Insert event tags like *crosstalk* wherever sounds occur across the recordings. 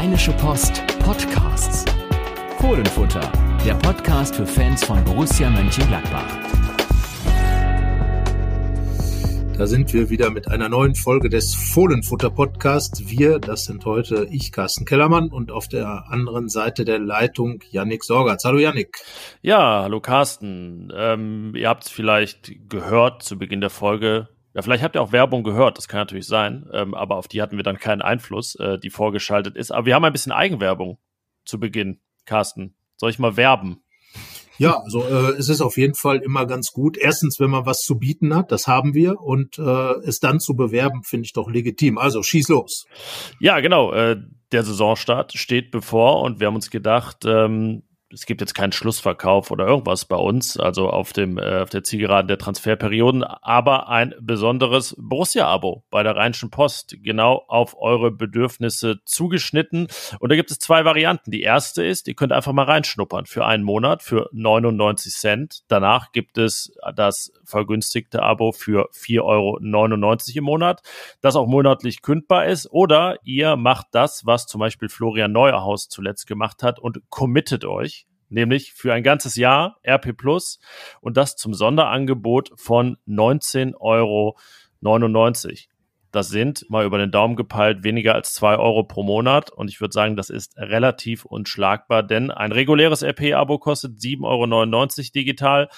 Rheinische Post Podcasts. Fohlenfutter, der Podcast für Fans von Borussia Mönchengladbach. Da sind wir wieder mit einer neuen Folge des Fohlenfutter Podcasts. Wir, das sind heute ich, Carsten Kellermann, und auf der anderen Seite der Leitung Yannick Sorgatz. Hallo Yannick. Ja, hallo Carsten. Ähm, ihr habt es vielleicht gehört zu Beginn der Folge. Ja, vielleicht habt ihr auch Werbung gehört, das kann natürlich sein, ähm, aber auf die hatten wir dann keinen Einfluss, äh, die vorgeschaltet ist. Aber wir haben ein bisschen Eigenwerbung zu Beginn, Carsten. Soll ich mal werben? Ja, also äh, es ist auf jeden Fall immer ganz gut. Erstens, wenn man was zu bieten hat, das haben wir, und äh, es dann zu bewerben, finde ich doch legitim. Also schieß los. Ja, genau. Äh, der Saisonstart steht bevor und wir haben uns gedacht, ähm, es gibt jetzt keinen Schlussverkauf oder irgendwas bei uns, also auf dem äh, auf der Zielgeraden der Transferperioden, aber ein besonderes Borussia-Abo bei der Rheinischen Post, genau auf eure Bedürfnisse zugeschnitten. Und da gibt es zwei Varianten. Die erste ist, ihr könnt einfach mal reinschnuppern für einen Monat für 99 Cent. Danach gibt es das vergünstigte Abo für 4,99 Euro im Monat, das auch monatlich kündbar ist. Oder ihr macht das, was zum Beispiel Florian Neuerhaus zuletzt gemacht hat und committet euch nämlich für ein ganzes Jahr RP Plus und das zum Sonderangebot von 19,99 Euro. Das sind, mal über den Daumen gepeilt, weniger als zwei Euro pro Monat. Und ich würde sagen, das ist relativ unschlagbar, denn ein reguläres RP-Abo kostet 7,99 Euro digital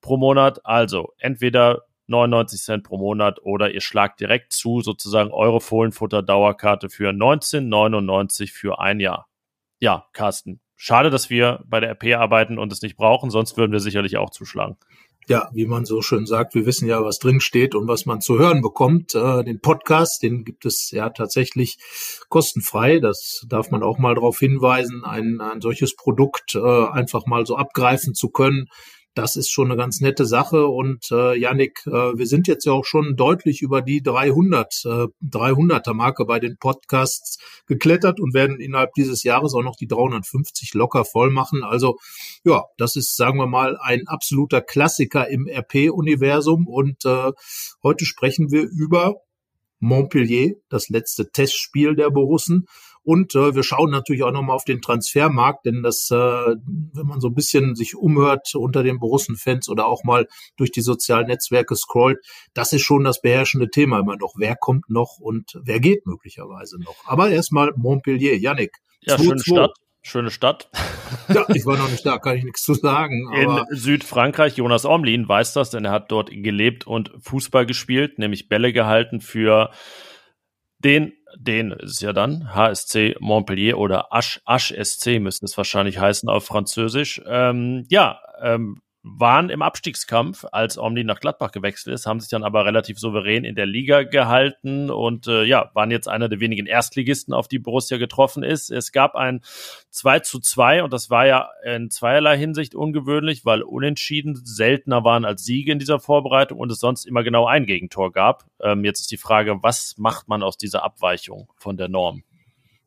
pro Monat. Also entweder 99 Cent pro Monat oder ihr schlagt direkt zu, sozusagen eure Fohlenfutter-Dauerkarte für 19,99 für ein Jahr. Ja, Carsten, schade, dass wir bei der RP arbeiten und es nicht brauchen, sonst würden wir sicherlich auch zuschlagen. Ja, wie man so schön sagt, wir wissen ja, was drin steht und was man zu hören bekommt. Äh, den Podcast, den gibt es ja tatsächlich kostenfrei. Das darf man auch mal darauf hinweisen, ein, ein solches Produkt äh, einfach mal so abgreifen zu können das ist schon eine ganz nette Sache. Und äh, Yannick, äh, wir sind jetzt ja auch schon deutlich über die 300, äh, 300er Marke bei den Podcasts geklettert und werden innerhalb dieses Jahres auch noch die 350 locker voll machen. Also ja, das ist, sagen wir mal, ein absoluter Klassiker im RP-Universum. Und äh, heute sprechen wir über Montpellier, das letzte Testspiel der Borussen. Und äh, wir schauen natürlich auch nochmal auf den Transfermarkt, denn das, äh, wenn man so ein bisschen sich umhört unter den Borussen-Fans oder auch mal durch die sozialen Netzwerke scrollt, das ist schon das beherrschende Thema immer noch. Wer kommt noch und wer geht möglicherweise noch? Aber erstmal Montpellier, Yannick. Ja, schöne Stadt. Schöne Stadt. *laughs* Ja, ich war noch nicht da, kann ich nichts zu sagen. In Südfrankreich, Jonas Omlin weiß das, denn er hat dort gelebt und Fußball gespielt, nämlich Bälle gehalten für den den ist ja dann HSC Montpellier oder Asch, Asch SC müsste es wahrscheinlich heißen auf Französisch. Ähm, ja, ähm, waren im Abstiegskampf, als Omni nach Gladbach gewechselt ist, haben sich dann aber relativ souverän in der Liga gehalten und äh, ja, waren jetzt einer der wenigen Erstligisten, auf die Borussia getroffen ist. Es gab ein 2 zu 2 und das war ja in zweierlei Hinsicht ungewöhnlich, weil Unentschieden seltener waren als Siege in dieser Vorbereitung und es sonst immer genau ein Gegentor gab. Ähm, jetzt ist die Frage, was macht man aus dieser Abweichung von der Norm?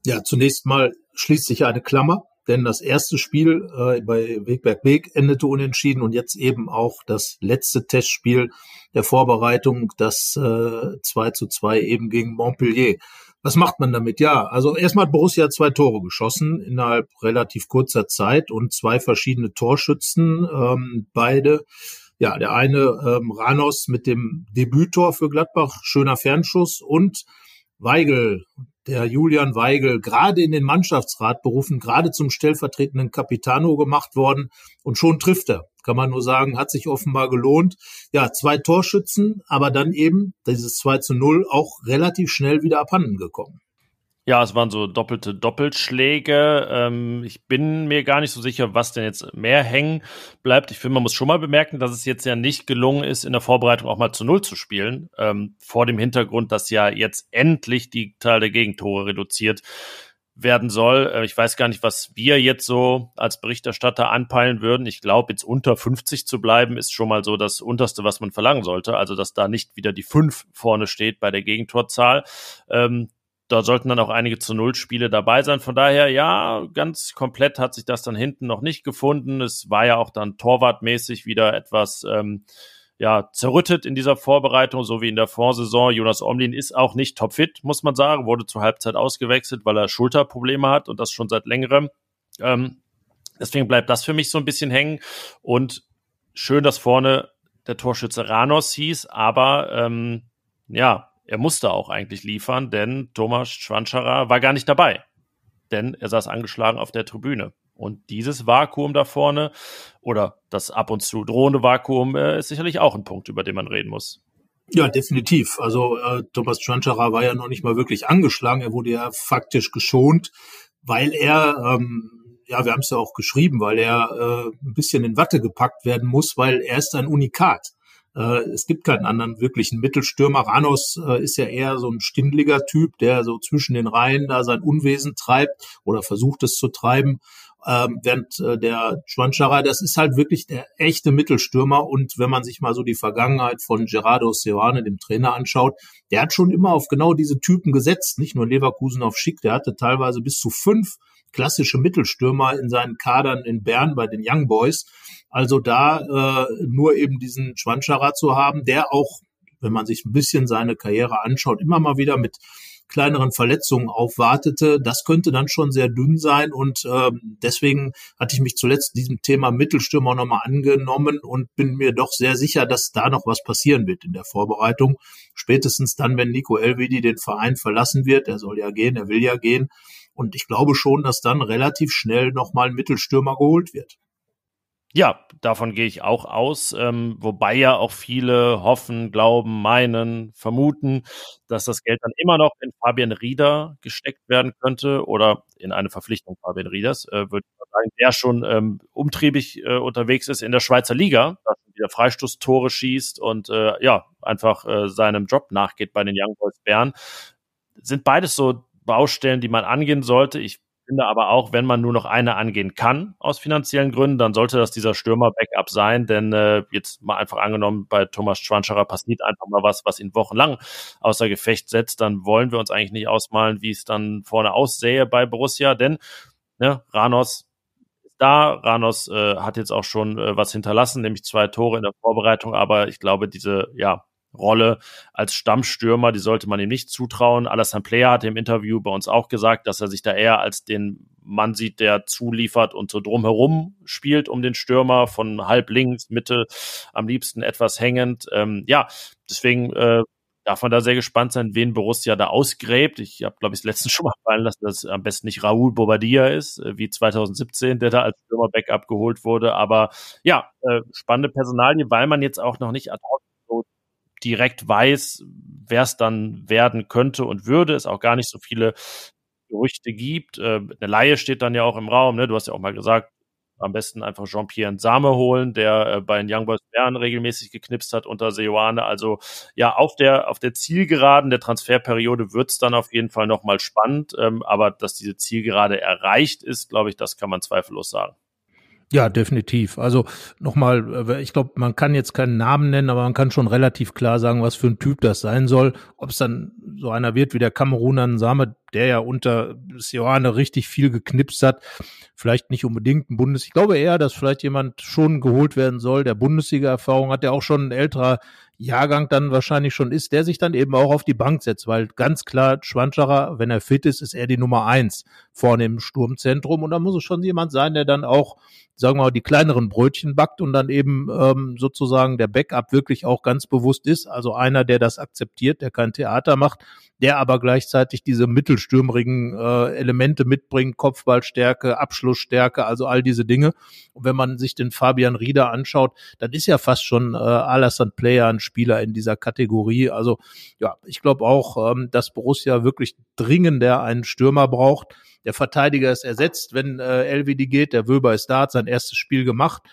Ja, zunächst mal schließt sich eine Klammer denn das erste Spiel äh, bei Wegberg Weg endete unentschieden und jetzt eben auch das letzte Testspiel der Vorbereitung, das äh, 2 zu 2 eben gegen Montpellier. Was macht man damit? Ja, also erstmal hat Borussia zwei Tore geschossen innerhalb relativ kurzer Zeit und zwei verschiedene Torschützen, ähm, beide ja, der eine ähm, Ranos mit dem Debüttor für Gladbach, schöner Fernschuss und Weigel, der Julian Weigel, gerade in den Mannschaftsrat berufen, gerade zum stellvertretenden Capitano gemacht worden und schon trifft er. Kann man nur sagen, hat sich offenbar gelohnt. Ja, zwei Torschützen, aber dann eben dieses 2 zu 0 auch relativ schnell wieder abhanden gekommen. Ja, es waren so doppelte Doppelschläge. Ähm, ich bin mir gar nicht so sicher, was denn jetzt mehr hängen bleibt. Ich finde, man muss schon mal bemerken, dass es jetzt ja nicht gelungen ist, in der Vorbereitung auch mal zu Null zu spielen. Ähm, vor dem Hintergrund, dass ja jetzt endlich die Zahl der Gegentore reduziert werden soll. Äh, ich weiß gar nicht, was wir jetzt so als Berichterstatter anpeilen würden. Ich glaube, jetzt unter 50 zu bleiben, ist schon mal so das Unterste, was man verlangen sollte. Also, dass da nicht wieder die 5 vorne steht bei der Gegentorzahl. Ähm, da sollten dann auch einige zu Null Spiele dabei sein. Von daher, ja, ganz komplett hat sich das dann hinten noch nicht gefunden. Es war ja auch dann torwartmäßig wieder etwas, ähm, ja, zerrüttet in dieser Vorbereitung, so wie in der Vorsaison. Jonas Omlin ist auch nicht topfit, muss man sagen, wurde zur Halbzeit ausgewechselt, weil er Schulterprobleme hat und das schon seit längerem. Ähm, deswegen bleibt das für mich so ein bisschen hängen. Und schön, dass vorne der Torschütze Ranos hieß, aber ähm, ja, er musste auch eigentlich liefern, denn Thomas Schwanscherer war gar nicht dabei. Denn er saß angeschlagen auf der Tribüne. Und dieses Vakuum da vorne oder das ab und zu drohende Vakuum äh, ist sicherlich auch ein Punkt, über den man reden muss. Ja, definitiv. Also äh, Thomas Schwanscherer war ja noch nicht mal wirklich angeschlagen. Er wurde ja faktisch geschont, weil er ähm, ja, wir haben es ja auch geschrieben, weil er äh, ein bisschen in Watte gepackt werden muss, weil er ist ein Unikat. Äh, es gibt keinen anderen wirklichen Mittelstürmer. Ranos äh, ist ja eher so ein stindliger Typ, der so zwischen den Reihen da sein Unwesen treibt oder versucht es zu treiben. Ähm, während äh, der Schwanschara, das ist halt wirklich der echte Mittelstürmer. Und wenn man sich mal so die Vergangenheit von Gerardo Seoane, dem Trainer, anschaut, der hat schon immer auf genau diese Typen gesetzt. Nicht nur Leverkusen auf Schick, der hatte teilweise bis zu fünf klassische Mittelstürmer in seinen Kadern in Bern bei den Young Boys. Also da äh, nur eben diesen Schwanscherer zu haben, der auch, wenn man sich ein bisschen seine Karriere anschaut, immer mal wieder mit kleineren Verletzungen aufwartete, das könnte dann schon sehr dünn sein und äh, deswegen hatte ich mich zuletzt diesem Thema Mittelstürmer nochmal angenommen und bin mir doch sehr sicher, dass da noch was passieren wird in der Vorbereitung. Spätestens dann, wenn Nico Elvedi den Verein verlassen wird, er soll ja gehen, er will ja gehen, und ich glaube schon, dass dann relativ schnell nochmal ein Mittelstürmer geholt wird. Ja, davon gehe ich auch aus, ähm, wobei ja auch viele hoffen, glauben, meinen, vermuten, dass das Geld dann immer noch in Fabian Rieder gesteckt werden könnte oder in eine Verpflichtung Fabian Rieders, äh, würde ich sagen, der schon ähm, umtriebig äh, unterwegs ist in der Schweizer Liga, dass er wieder Freistoßtore schießt und äh, ja, einfach äh, seinem Job nachgeht bei den Young Boys Bern. Sind beides so Baustellen, die man angehen sollte. Ich finde aber auch, wenn man nur noch eine angehen kann aus finanziellen Gründen, dann sollte das dieser Stürmer-Backup sein, denn äh, jetzt mal einfach angenommen, bei Thomas Schwanscherer passiert einfach mal was, was ihn wochenlang außer Gefecht setzt, dann wollen wir uns eigentlich nicht ausmalen, wie es dann vorne aussähe bei Borussia, denn ne, Ranos ist da, Ranos äh, hat jetzt auch schon äh, was hinterlassen, nämlich zwei Tore in der Vorbereitung, aber ich glaube, diese, ja, Rolle als Stammstürmer, die sollte man ihm nicht zutrauen. Alassane Player hatte im Interview bei uns auch gesagt, dass er sich da eher als den Mann sieht, der zuliefert und so drumherum spielt um den Stürmer von halb links, Mitte, am liebsten etwas hängend. Ähm, ja, deswegen äh, darf man da sehr gespannt sein, wen Borussia da ausgräbt. Ich habe, glaube ich, letztens *laughs* schon mal fallen lassen, dass am besten nicht Raoul Bobadilla ist, äh, wie 2017, der da als Stürmer-Backup geholt wurde. Aber ja, äh, spannende Personalie, weil man jetzt auch noch nicht ad hoc direkt weiß, wer es dann werden könnte und würde, es auch gar nicht so viele Gerüchte gibt. Äh, eine Laie steht dann ja auch im Raum, ne? Du hast ja auch mal gesagt, am besten einfach Jean-Pierre Same holen, der äh, bei den Young Boys Bern regelmäßig geknipst hat unter Seoane. Also ja, auf der auf der Zielgeraden der Transferperiode wird's dann auf jeden Fall nochmal spannend. Ähm, aber dass diese Zielgerade erreicht ist, glaube ich, das kann man zweifellos sagen. Ja, definitiv. Also nochmal, äh, ich glaube, man kann jetzt keinen Namen nennen, aber man kann schon relativ klar sagen, was für ein Typ das sein soll. Ob es dann so einer wird wie der Kameruner Nsame, der ja unter Sioane richtig viel geknipst hat, vielleicht nicht unbedingt ein Bundes. Ich glaube eher, dass vielleicht jemand schon geholt werden soll, der Bundesliga-Erfahrung hat, der auch schon ein älterer Jahrgang dann wahrscheinlich schon ist, der sich dann eben auch auf die Bank setzt, weil ganz klar Schwanscherer, wenn er fit ist, ist er die Nummer eins vorne im Sturmzentrum und da muss es schon jemand sein, der dann auch, sagen wir mal, die kleineren Brötchen backt und dann eben ähm, sozusagen der Backup wirklich auch ganz bewusst ist, also einer, der das akzeptiert, der kein Theater macht, der aber gleichzeitig diese mittelstürmerigen äh, Elemente mitbringt, Kopfballstärke, Abschlussstärke, also all diese Dinge. Und wenn man sich den Fabian Rieder anschaut, dann ist ja fast schon äh, Alassane Player ein Spieler in dieser Kategorie. Also ja, ich glaube auch, ähm, dass Borussia wirklich dringender einen Stürmer braucht. Der Verteidiger ist ersetzt, wenn äh, Elvedi geht. Der Wöber ist da, hat sein erstes Spiel gemacht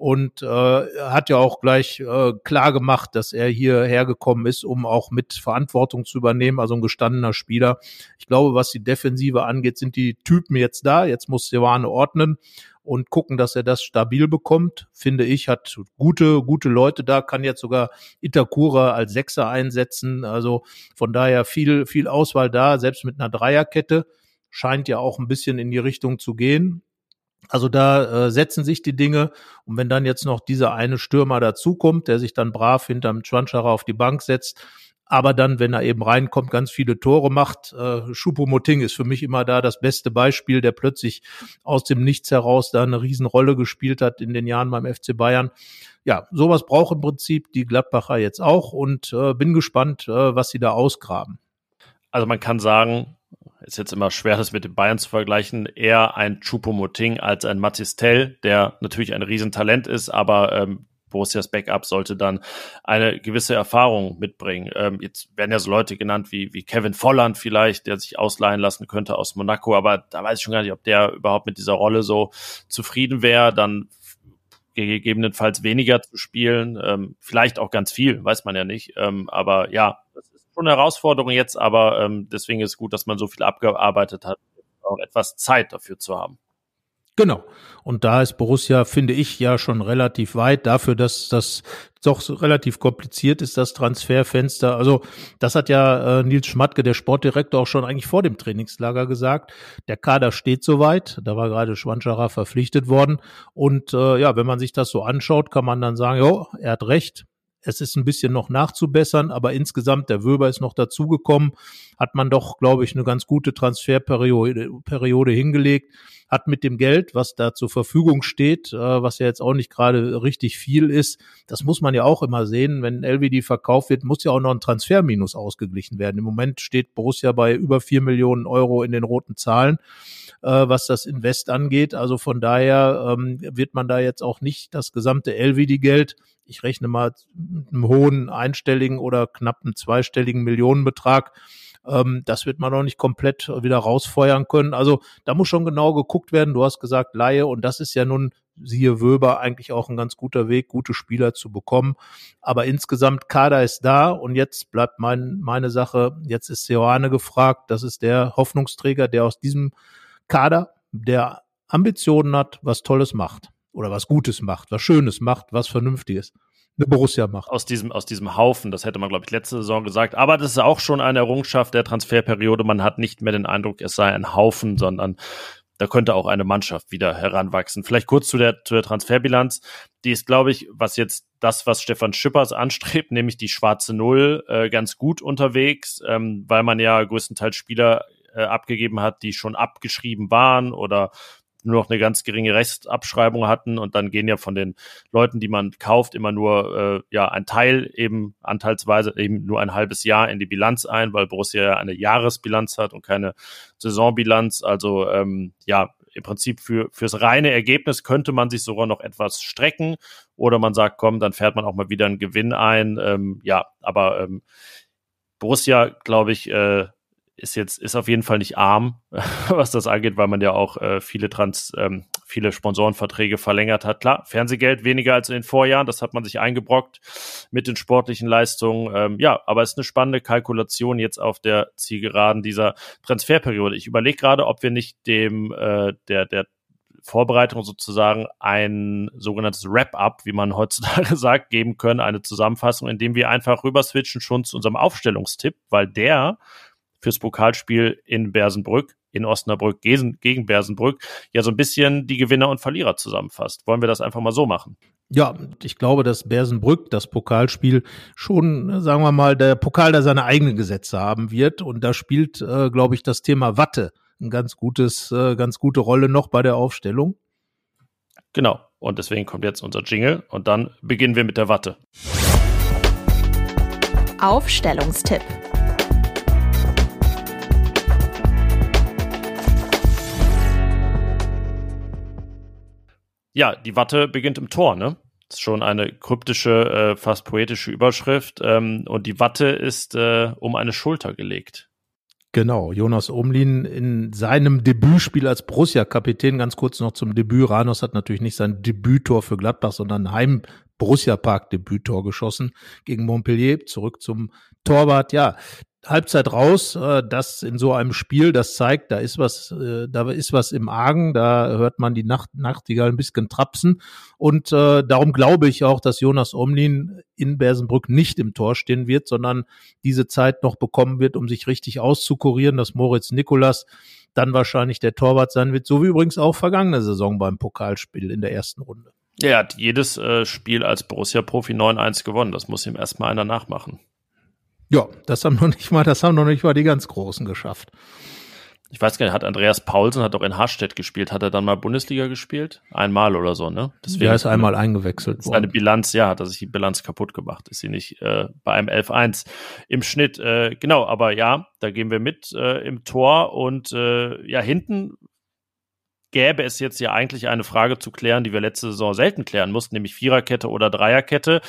und äh, hat ja auch gleich äh, klar gemacht, dass er hierher gekommen ist, um auch mit Verantwortung zu übernehmen, also ein gestandener Spieler. Ich glaube, was die Defensive angeht, sind die Typen jetzt da. Jetzt muss Sewane ordnen und gucken, dass er das stabil bekommt. Finde ich, hat gute, gute Leute da, kann jetzt sogar Itakura als Sechser einsetzen. Also von daher viel, viel Auswahl da, selbst mit einer Dreierkette. Scheint ja auch ein bisschen in die Richtung zu gehen. Also da äh, setzen sich die Dinge. Und wenn dann jetzt noch dieser eine Stürmer dazukommt, der sich dann brav hinterm Schwanscherer auf die Bank setzt, aber dann, wenn er eben reinkommt, ganz viele Tore macht. Äh, Schupo-Moting ist für mich immer da das beste Beispiel, der plötzlich aus dem Nichts heraus da eine Riesenrolle gespielt hat in den Jahren beim FC Bayern. Ja, sowas braucht im Prinzip die Gladbacher jetzt auch und äh, bin gespannt, äh, was sie da ausgraben. Also man kann sagen, ist jetzt immer schwer, das mit den Bayern zu vergleichen, eher ein Chupomoting als ein Matistel, der natürlich ein Riesentalent ist, aber ähm, Borussias Backup sollte dann eine gewisse Erfahrung mitbringen. Ähm, jetzt werden ja so Leute genannt wie, wie Kevin Volland vielleicht, der sich ausleihen lassen könnte aus Monaco, aber da weiß ich schon gar nicht, ob der überhaupt mit dieser Rolle so zufrieden wäre, dann gegebenenfalls weniger zu spielen, ähm, vielleicht auch ganz viel, weiß man ja nicht, ähm, aber ja, das schon eine Herausforderung jetzt, aber ähm, deswegen ist gut, dass man so viel abgearbeitet hat, auch etwas Zeit dafür zu haben. Genau. Und da ist Borussia, finde ich, ja schon relativ weit dafür, dass das doch relativ kompliziert ist, das Transferfenster. Also das hat ja äh, Nils Schmatke, der Sportdirektor, auch schon eigentlich vor dem Trainingslager gesagt. Der Kader steht soweit. Da war gerade Schwanscherer verpflichtet worden. Und äh, ja, wenn man sich das so anschaut, kann man dann sagen, jo, er hat recht. Es ist ein bisschen noch nachzubessern, aber insgesamt, der Wöber ist noch dazugekommen, hat man doch, glaube ich, eine ganz gute Transferperiode Periode hingelegt, hat mit dem Geld, was da zur Verfügung steht, äh, was ja jetzt auch nicht gerade richtig viel ist, das muss man ja auch immer sehen, wenn LVD verkauft wird, muss ja auch noch ein Transferminus ausgeglichen werden. Im Moment steht Borussia bei über vier Millionen Euro in den roten Zahlen äh, was das Invest angeht. Also von daher ähm, wird man da jetzt auch nicht das gesamte LVD-Geld ich rechne mal einen hohen einstelligen oder knappen zweistelligen Millionenbetrag. Ähm, das wird man noch nicht komplett wieder rausfeuern können. Also da muss schon genau geguckt werden. Du hast gesagt Laie und das ist ja nun siehe Wöber eigentlich auch ein ganz guter Weg, gute Spieler zu bekommen. Aber insgesamt Kader ist da und jetzt bleibt mein, meine Sache, jetzt ist Seoane gefragt. Das ist der Hoffnungsträger, der aus diesem Kader, der Ambitionen hat, was Tolles macht oder was Gutes macht, was Schönes macht, was Vernünftiges eine Borussia macht. Aus diesem, aus diesem Haufen, das hätte man, glaube ich, letzte Saison gesagt. Aber das ist auch schon eine Errungenschaft der Transferperiode. Man hat nicht mehr den Eindruck, es sei ein Haufen, sondern da könnte auch eine Mannschaft wieder heranwachsen. Vielleicht kurz zu der, zu der Transferbilanz. Die ist, glaube ich, was jetzt das, was Stefan Schippers *laughs* anstrebt, nämlich die schwarze Null, äh, ganz gut unterwegs, ähm, weil man ja größtenteils Spieler äh, abgegeben hat, die schon abgeschrieben waren oder nur noch eine ganz geringe Restabschreibung hatten und dann gehen ja von den Leuten, die man kauft, immer nur äh, ja ein Teil eben anteilsweise eben nur ein halbes Jahr in die Bilanz ein, weil Borussia ja eine Jahresbilanz hat und keine Saisonbilanz. Also ähm, ja, im Prinzip für fürs reine Ergebnis könnte man sich sogar noch etwas strecken oder man sagt, komm, dann fährt man auch mal wieder einen Gewinn ein. Ähm, ja, aber ähm, Borussia, glaube ich, äh, ist jetzt ist auf jeden Fall nicht arm, *laughs* was das angeht, weil man ja auch äh, viele Trans, ähm, viele Sponsorenverträge verlängert hat. Klar, Fernsehgeld weniger als in den Vorjahren, das hat man sich eingebrockt mit den sportlichen Leistungen. Ähm, ja, aber es ist eine spannende Kalkulation jetzt auf der Zielgeraden dieser Transferperiode. Ich überlege gerade, ob wir nicht dem äh, der der Vorbereitung sozusagen ein sogenanntes Wrap-up, wie man *laughs* heutzutage sagt, geben können, eine Zusammenfassung, indem wir einfach rüber switchen schon zu unserem Aufstellungstipp, weil der fürs Pokalspiel in Bersenbrück, in Osnabrück gegen Bersenbrück, ja so ein bisschen die Gewinner und Verlierer zusammenfasst. Wollen wir das einfach mal so machen? Ja, ich glaube, dass Bersenbrück, das Pokalspiel, schon, sagen wir mal, der Pokal, der seine eigenen Gesetze haben wird. Und da spielt, äh, glaube ich, das Thema Watte ein ganz gutes, äh, ganz gute Rolle noch bei der Aufstellung. Genau. Und deswegen kommt jetzt unser Jingle und dann beginnen wir mit der Watte. Aufstellungstipp. Ja, die Watte beginnt im Tor, ne? Das ist schon eine kryptische, äh, fast poetische Überschrift. Ähm, und die Watte ist äh, um eine Schulter gelegt. Genau, Jonas Omlin in seinem Debütspiel als Borussia-Kapitän, ganz kurz noch zum Debüt. Ranos hat natürlich nicht sein Debüttor für Gladbach, sondern Heim Borussia Park Debüttor geschossen gegen Montpellier. Zurück zum Torwart. Ja, Halbzeit raus, äh, das in so einem Spiel, das zeigt, da ist was, äh, da ist was im Argen, da hört man die Nacht, Nachtigall ein bisschen trapsen und äh, darum glaube ich auch, dass Jonas Omlin in Bersenbrück nicht im Tor stehen wird, sondern diese Zeit noch bekommen wird, um sich richtig auszukurieren, dass Moritz Nikolas dann wahrscheinlich der Torwart sein wird, so wie übrigens auch vergangene Saison beim Pokalspiel in der ersten Runde. Er hat jedes äh, Spiel als Borussia-Profi 9-1 gewonnen. Das muss ihm erstmal einer nachmachen. Ja, das haben noch nicht mal, das haben noch nicht mal die ganz Großen geschafft. Ich weiß gar nicht, hat Andreas Paulsen hat doch in Harstedt gespielt, hat er dann mal Bundesliga gespielt? Einmal oder so, ne? Deswegen er ist einmal eingewechselt worden. Seine Bilanz, ja, hat er sich die Bilanz kaputt gemacht. Ist sie nicht äh, bei einem 11-1 im Schnitt. Äh, genau, aber ja, da gehen wir mit äh, im Tor und äh, ja, hinten gäbe es jetzt ja eigentlich eine Frage zu klären, die wir letzte Saison selten klären mussten, nämlich Viererkette oder Dreierkette.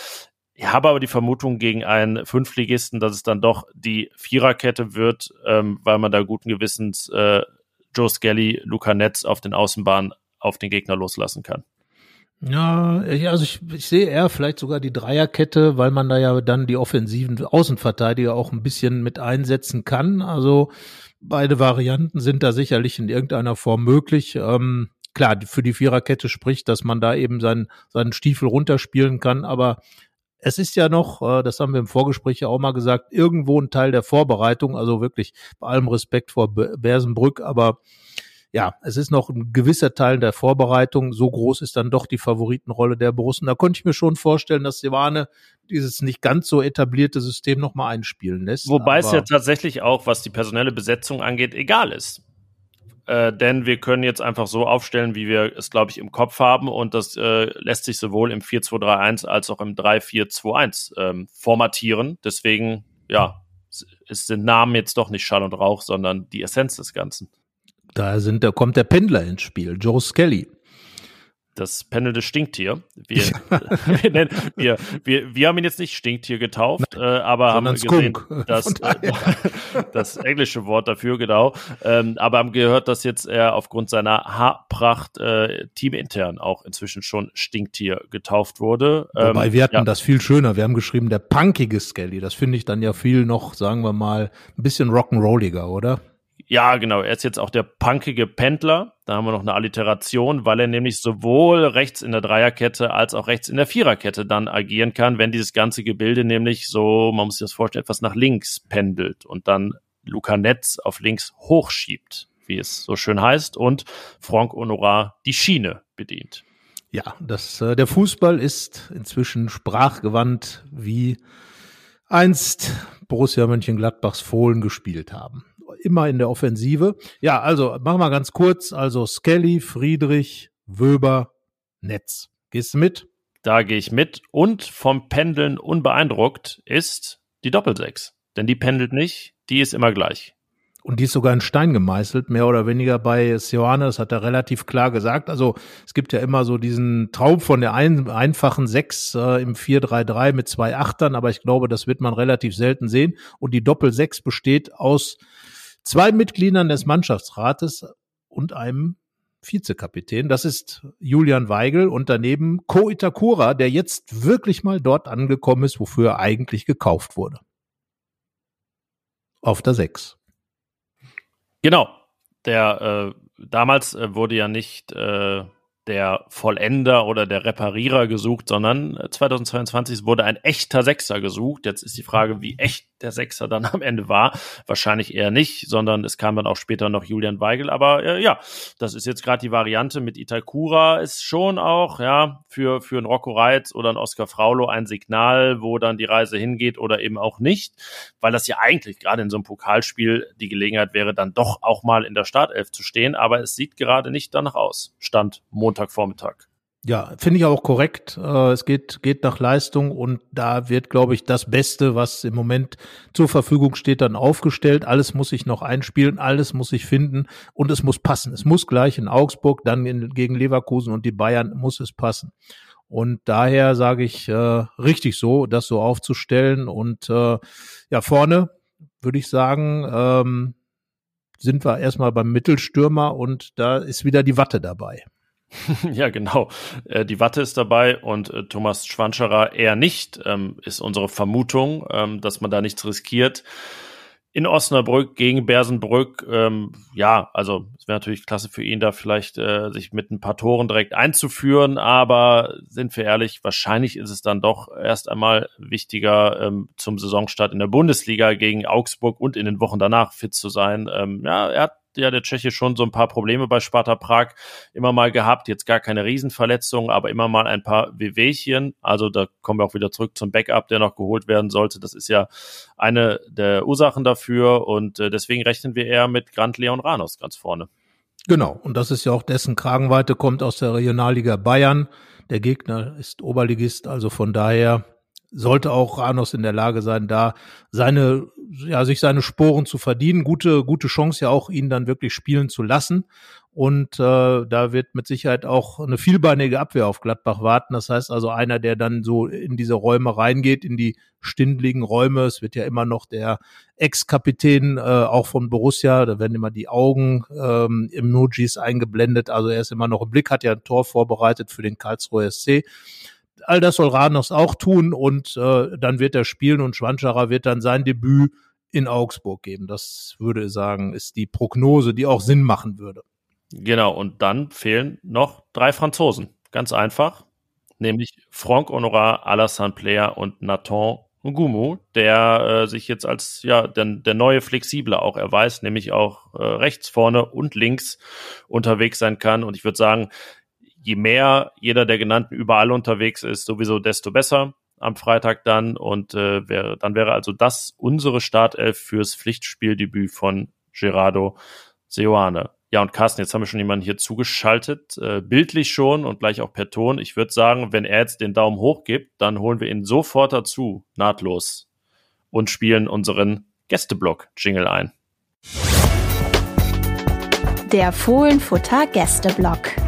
Ich habe aber die Vermutung gegen einen Fünfligisten, dass es dann doch die Viererkette wird, ähm, weil man da guten Gewissens äh, Joe Skelly, Luca Netz auf den Außenbahnen auf den Gegner loslassen kann. Ja, also ich, ich sehe eher vielleicht sogar die Dreierkette, weil man da ja dann die offensiven Außenverteidiger auch ein bisschen mit einsetzen kann. Also beide Varianten sind da sicherlich in irgendeiner Form möglich. Ähm, klar, für die Viererkette spricht, dass man da eben seinen, seinen Stiefel runterspielen kann, aber es ist ja noch, äh, das haben wir im Vorgespräch ja auch mal gesagt, irgendwo ein Teil der Vorbereitung, also wirklich bei allem Respekt vor Bersenbrück, aber ja, es ist noch ein gewisser Teil der Vorbereitung. So groß ist dann doch die Favoritenrolle der Borussen. Da konnte ich mir schon vorstellen, dass Silvane dieses nicht ganz so etablierte System nochmal einspielen lässt. Wobei es ja tatsächlich auch, was die personelle Besetzung angeht, egal ist. Äh, denn wir können jetzt einfach so aufstellen, wie wir es, glaube ich, im Kopf haben. Und das äh, lässt sich sowohl im 4-2-3-1 als auch im 3-4-2-1 ähm, formatieren. Deswegen, ja, es sind Namen jetzt doch nicht Schall und Rauch, sondern die Essenz des Ganzen. Da sind, da kommt der Pendler ins Spiel, Joe Skelly das pendelnde Stinktier. Wir, *laughs* wir, nennen, wir, wir, wir haben ihn jetzt nicht Stinktier getauft, äh, aber haben gesehen, dass äh, *laughs* das englische Wort dafür genau, ähm, aber haben gehört, dass jetzt er aufgrund seiner Haarpracht äh, teamintern auch inzwischen schon Stinktier getauft wurde. Ähm, Wobei wir hatten ja. das viel schöner. Wir haben geschrieben der punkige Skelly. Das finde ich dann ja viel noch, sagen wir mal, ein bisschen rock'n'rolliger, oder? Ja, genau. Er ist jetzt auch der punkige Pendler. Da haben wir noch eine Alliteration, weil er nämlich sowohl rechts in der Dreierkette als auch rechts in der Viererkette dann agieren kann, wenn dieses ganze Gebilde nämlich so, man muss sich das vorstellen, etwas nach links pendelt und dann Luca Netz auf links hochschiebt, wie es so schön heißt, und Franck Honorat die Schiene bedient. Ja, das, äh, der Fußball ist inzwischen sprachgewandt, wie einst Borussia Mönchengladbachs Fohlen gespielt haben immer in der Offensive. Ja, also machen wir ganz kurz. Also Skelly, Friedrich, Wöber, Netz. Gehst du mit? Da gehe ich mit. Und vom Pendeln unbeeindruckt ist die Doppelsechs. Denn die pendelt nicht, die ist immer gleich. Und die ist sogar in Stein gemeißelt, mehr oder weniger bei Sioane, das hat er relativ klar gesagt. Also es gibt ja immer so diesen Traum von der ein, einfachen Sechs äh, im 4-3-3 mit zwei Achtern, aber ich glaube, das wird man relativ selten sehen. Und die Doppel-Sechs besteht aus zwei Mitgliedern des Mannschaftsrates und einem Vizekapitän. Das ist Julian Weigel und daneben Ko Itakura, der jetzt wirklich mal dort angekommen ist, wofür er eigentlich gekauft wurde. Auf der 6. Genau. Der äh, damals äh, wurde ja nicht äh, der Vollender oder der Reparierer gesucht, sondern 2022 wurde ein echter Sechser gesucht. Jetzt ist die Frage, wie echt der Sechser dann *laughs* am Ende war. Wahrscheinlich eher nicht, sondern es kam dann auch später noch Julian Weigel. Aber äh, ja, das ist jetzt gerade die Variante mit Itakura. Ist schon auch ja für, für einen Rocco Reitz oder einen Oscar Fraulo ein Signal, wo dann die Reise hingeht oder eben auch nicht. Weil das ja eigentlich gerade in so einem Pokalspiel die Gelegenheit wäre, dann doch auch mal in der Startelf zu stehen. Aber es sieht gerade nicht danach aus. Stand Montagvormittag. Ja, finde ich auch korrekt. Äh, es geht, geht nach Leistung und da wird, glaube ich, das Beste, was im Moment zur Verfügung steht, dann aufgestellt. Alles muss sich noch einspielen, alles muss sich finden und es muss passen. Es muss gleich in Augsburg, dann in, gegen Leverkusen und die Bayern muss es passen. Und daher sage ich äh, richtig so, das so aufzustellen. Und äh, ja, vorne würde ich sagen, ähm, sind wir erstmal beim Mittelstürmer und da ist wieder die Watte dabei. *laughs* ja, genau. Äh, die Watte ist dabei und äh, Thomas Schwanscherer eher nicht, ähm, ist unsere Vermutung, ähm, dass man da nichts riskiert. in Osnabrück gegen Bersenbrück. Ähm, ja, also es wäre natürlich klasse für ihn, da vielleicht äh, sich mit ein paar Toren direkt einzuführen, aber sind wir ehrlich, wahrscheinlich ist es dann doch erst einmal wichtiger, ähm, zum Saisonstart in der Bundesliga gegen Augsburg und in den Wochen danach fit zu sein. Ähm, ja, er hat ja der Tscheche schon so ein paar Probleme bei Sparta Prag immer mal gehabt. Jetzt gar keine Riesenverletzungen, aber immer mal ein paar Wehwehchen. Also da kommen wir auch wieder zurück zum Backup, der noch geholt werden sollte. Das ist ja eine der Ursachen dafür und äh, deswegen rechnen wir eher mit Grant Leon Ranos ganz vorne. Genau, und das ist ja auch dessen Kragenweite, kommt aus der Regionalliga Bayern. Der Gegner ist Oberligist, also von daher sollte auch Ranos in der Lage sein, da seine, ja, sich seine Sporen zu verdienen. Gute, gute Chance ja auch, ihn dann wirklich spielen zu lassen. Und äh, da wird mit Sicherheit auch eine vielbeinige Abwehr auf Gladbach warten. Das heißt also einer, der dann so in diese Räume reingeht, in die stindligen Räume. Es wird ja immer noch der Ex-Kapitän äh, auch von Borussia, da werden immer die Augen ähm, im Nojis eingeblendet. Also er ist immer noch im Blick, hat ja ein Tor vorbereitet für den Karlsruher SC all das soll Ranos auch tun und äh, dann wird er spielen und Schwanscherer wird dann sein Debüt in Augsburg geben. Das würde sagen, ist die Prognose, die auch Sinn machen würde. Genau, und dann fehlen noch drei Franzosen. Ganz einfach, nämlich Franck Honorat, Alassane Player und Nathan Ngumu, der äh, sich jetzt als ja der, der neue Flexible auch erweist, nämlich auch äh, rechts vorne und links unterwegs sein kann. Und ich würde sagen, je mehr jeder der genannten überall unterwegs ist, sowieso desto besser am Freitag dann. Und äh, wäre, dann wäre also das unsere Startelf fürs Pflichtspieldebüt von Gerardo Seoane. Ja, und Carsten, jetzt haben wir schon jemanden hier zugeschaltet, äh, bildlich schon und gleich auch per Ton. Ich würde sagen, wenn er jetzt den Daumen hoch gibt, dann holen wir ihn sofort dazu, nahtlos, und spielen unseren Gästeblock-Jingle ein. Der Fohlenfutter Gästeblock.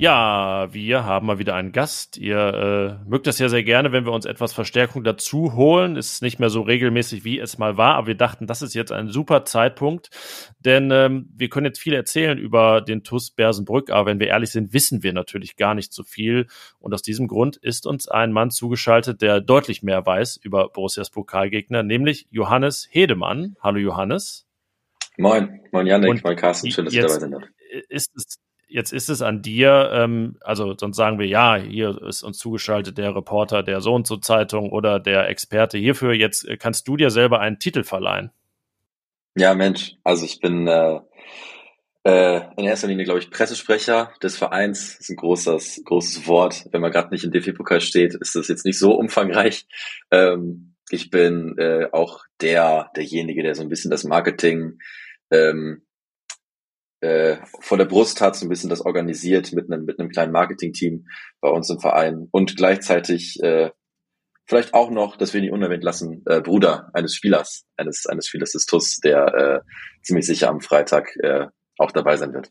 Ja, wir haben mal wieder einen Gast. Ihr äh, mögt das ja sehr gerne, wenn wir uns etwas Verstärkung dazu holen. Ist nicht mehr so regelmäßig, wie es mal war, aber wir dachten, das ist jetzt ein super Zeitpunkt, denn ähm, wir können jetzt viel erzählen über den TUS Bersenbrück, aber wenn wir ehrlich sind, wissen wir natürlich gar nicht so viel. Und aus diesem Grund ist uns ein Mann zugeschaltet, der deutlich mehr weiß über Borussias Pokalgegner, nämlich Johannes Hedemann. Hallo Johannes. Moin, moin Janik, moin Carsten, schön, dass ihr dabei seid. Ist es jetzt ist es an dir, ähm, also sonst sagen wir, ja, hier ist uns zugeschaltet der Reporter der So und so Zeitung oder der Experte hierfür. Jetzt äh, kannst du dir selber einen Titel verleihen. Ja, Mensch, also ich bin äh, äh, in erster Linie, glaube ich, Pressesprecher des Vereins. Das ist ein großes, großes Wort. Wenn man gerade nicht im DFB-Pokal steht, ist das jetzt nicht so umfangreich. Ähm, ich bin äh, auch der, derjenige, der so ein bisschen das Marketing ähm, äh, vor der Brust hat, so ein bisschen das organisiert mit einem, mit einem kleinen Marketing-Team bei uns im Verein und gleichzeitig äh, vielleicht auch noch, dass wir nicht unerwähnt lassen, äh, Bruder eines Spielers, eines, eines Spielers des TUS, der äh, ziemlich sicher am Freitag äh, auch dabei sein wird.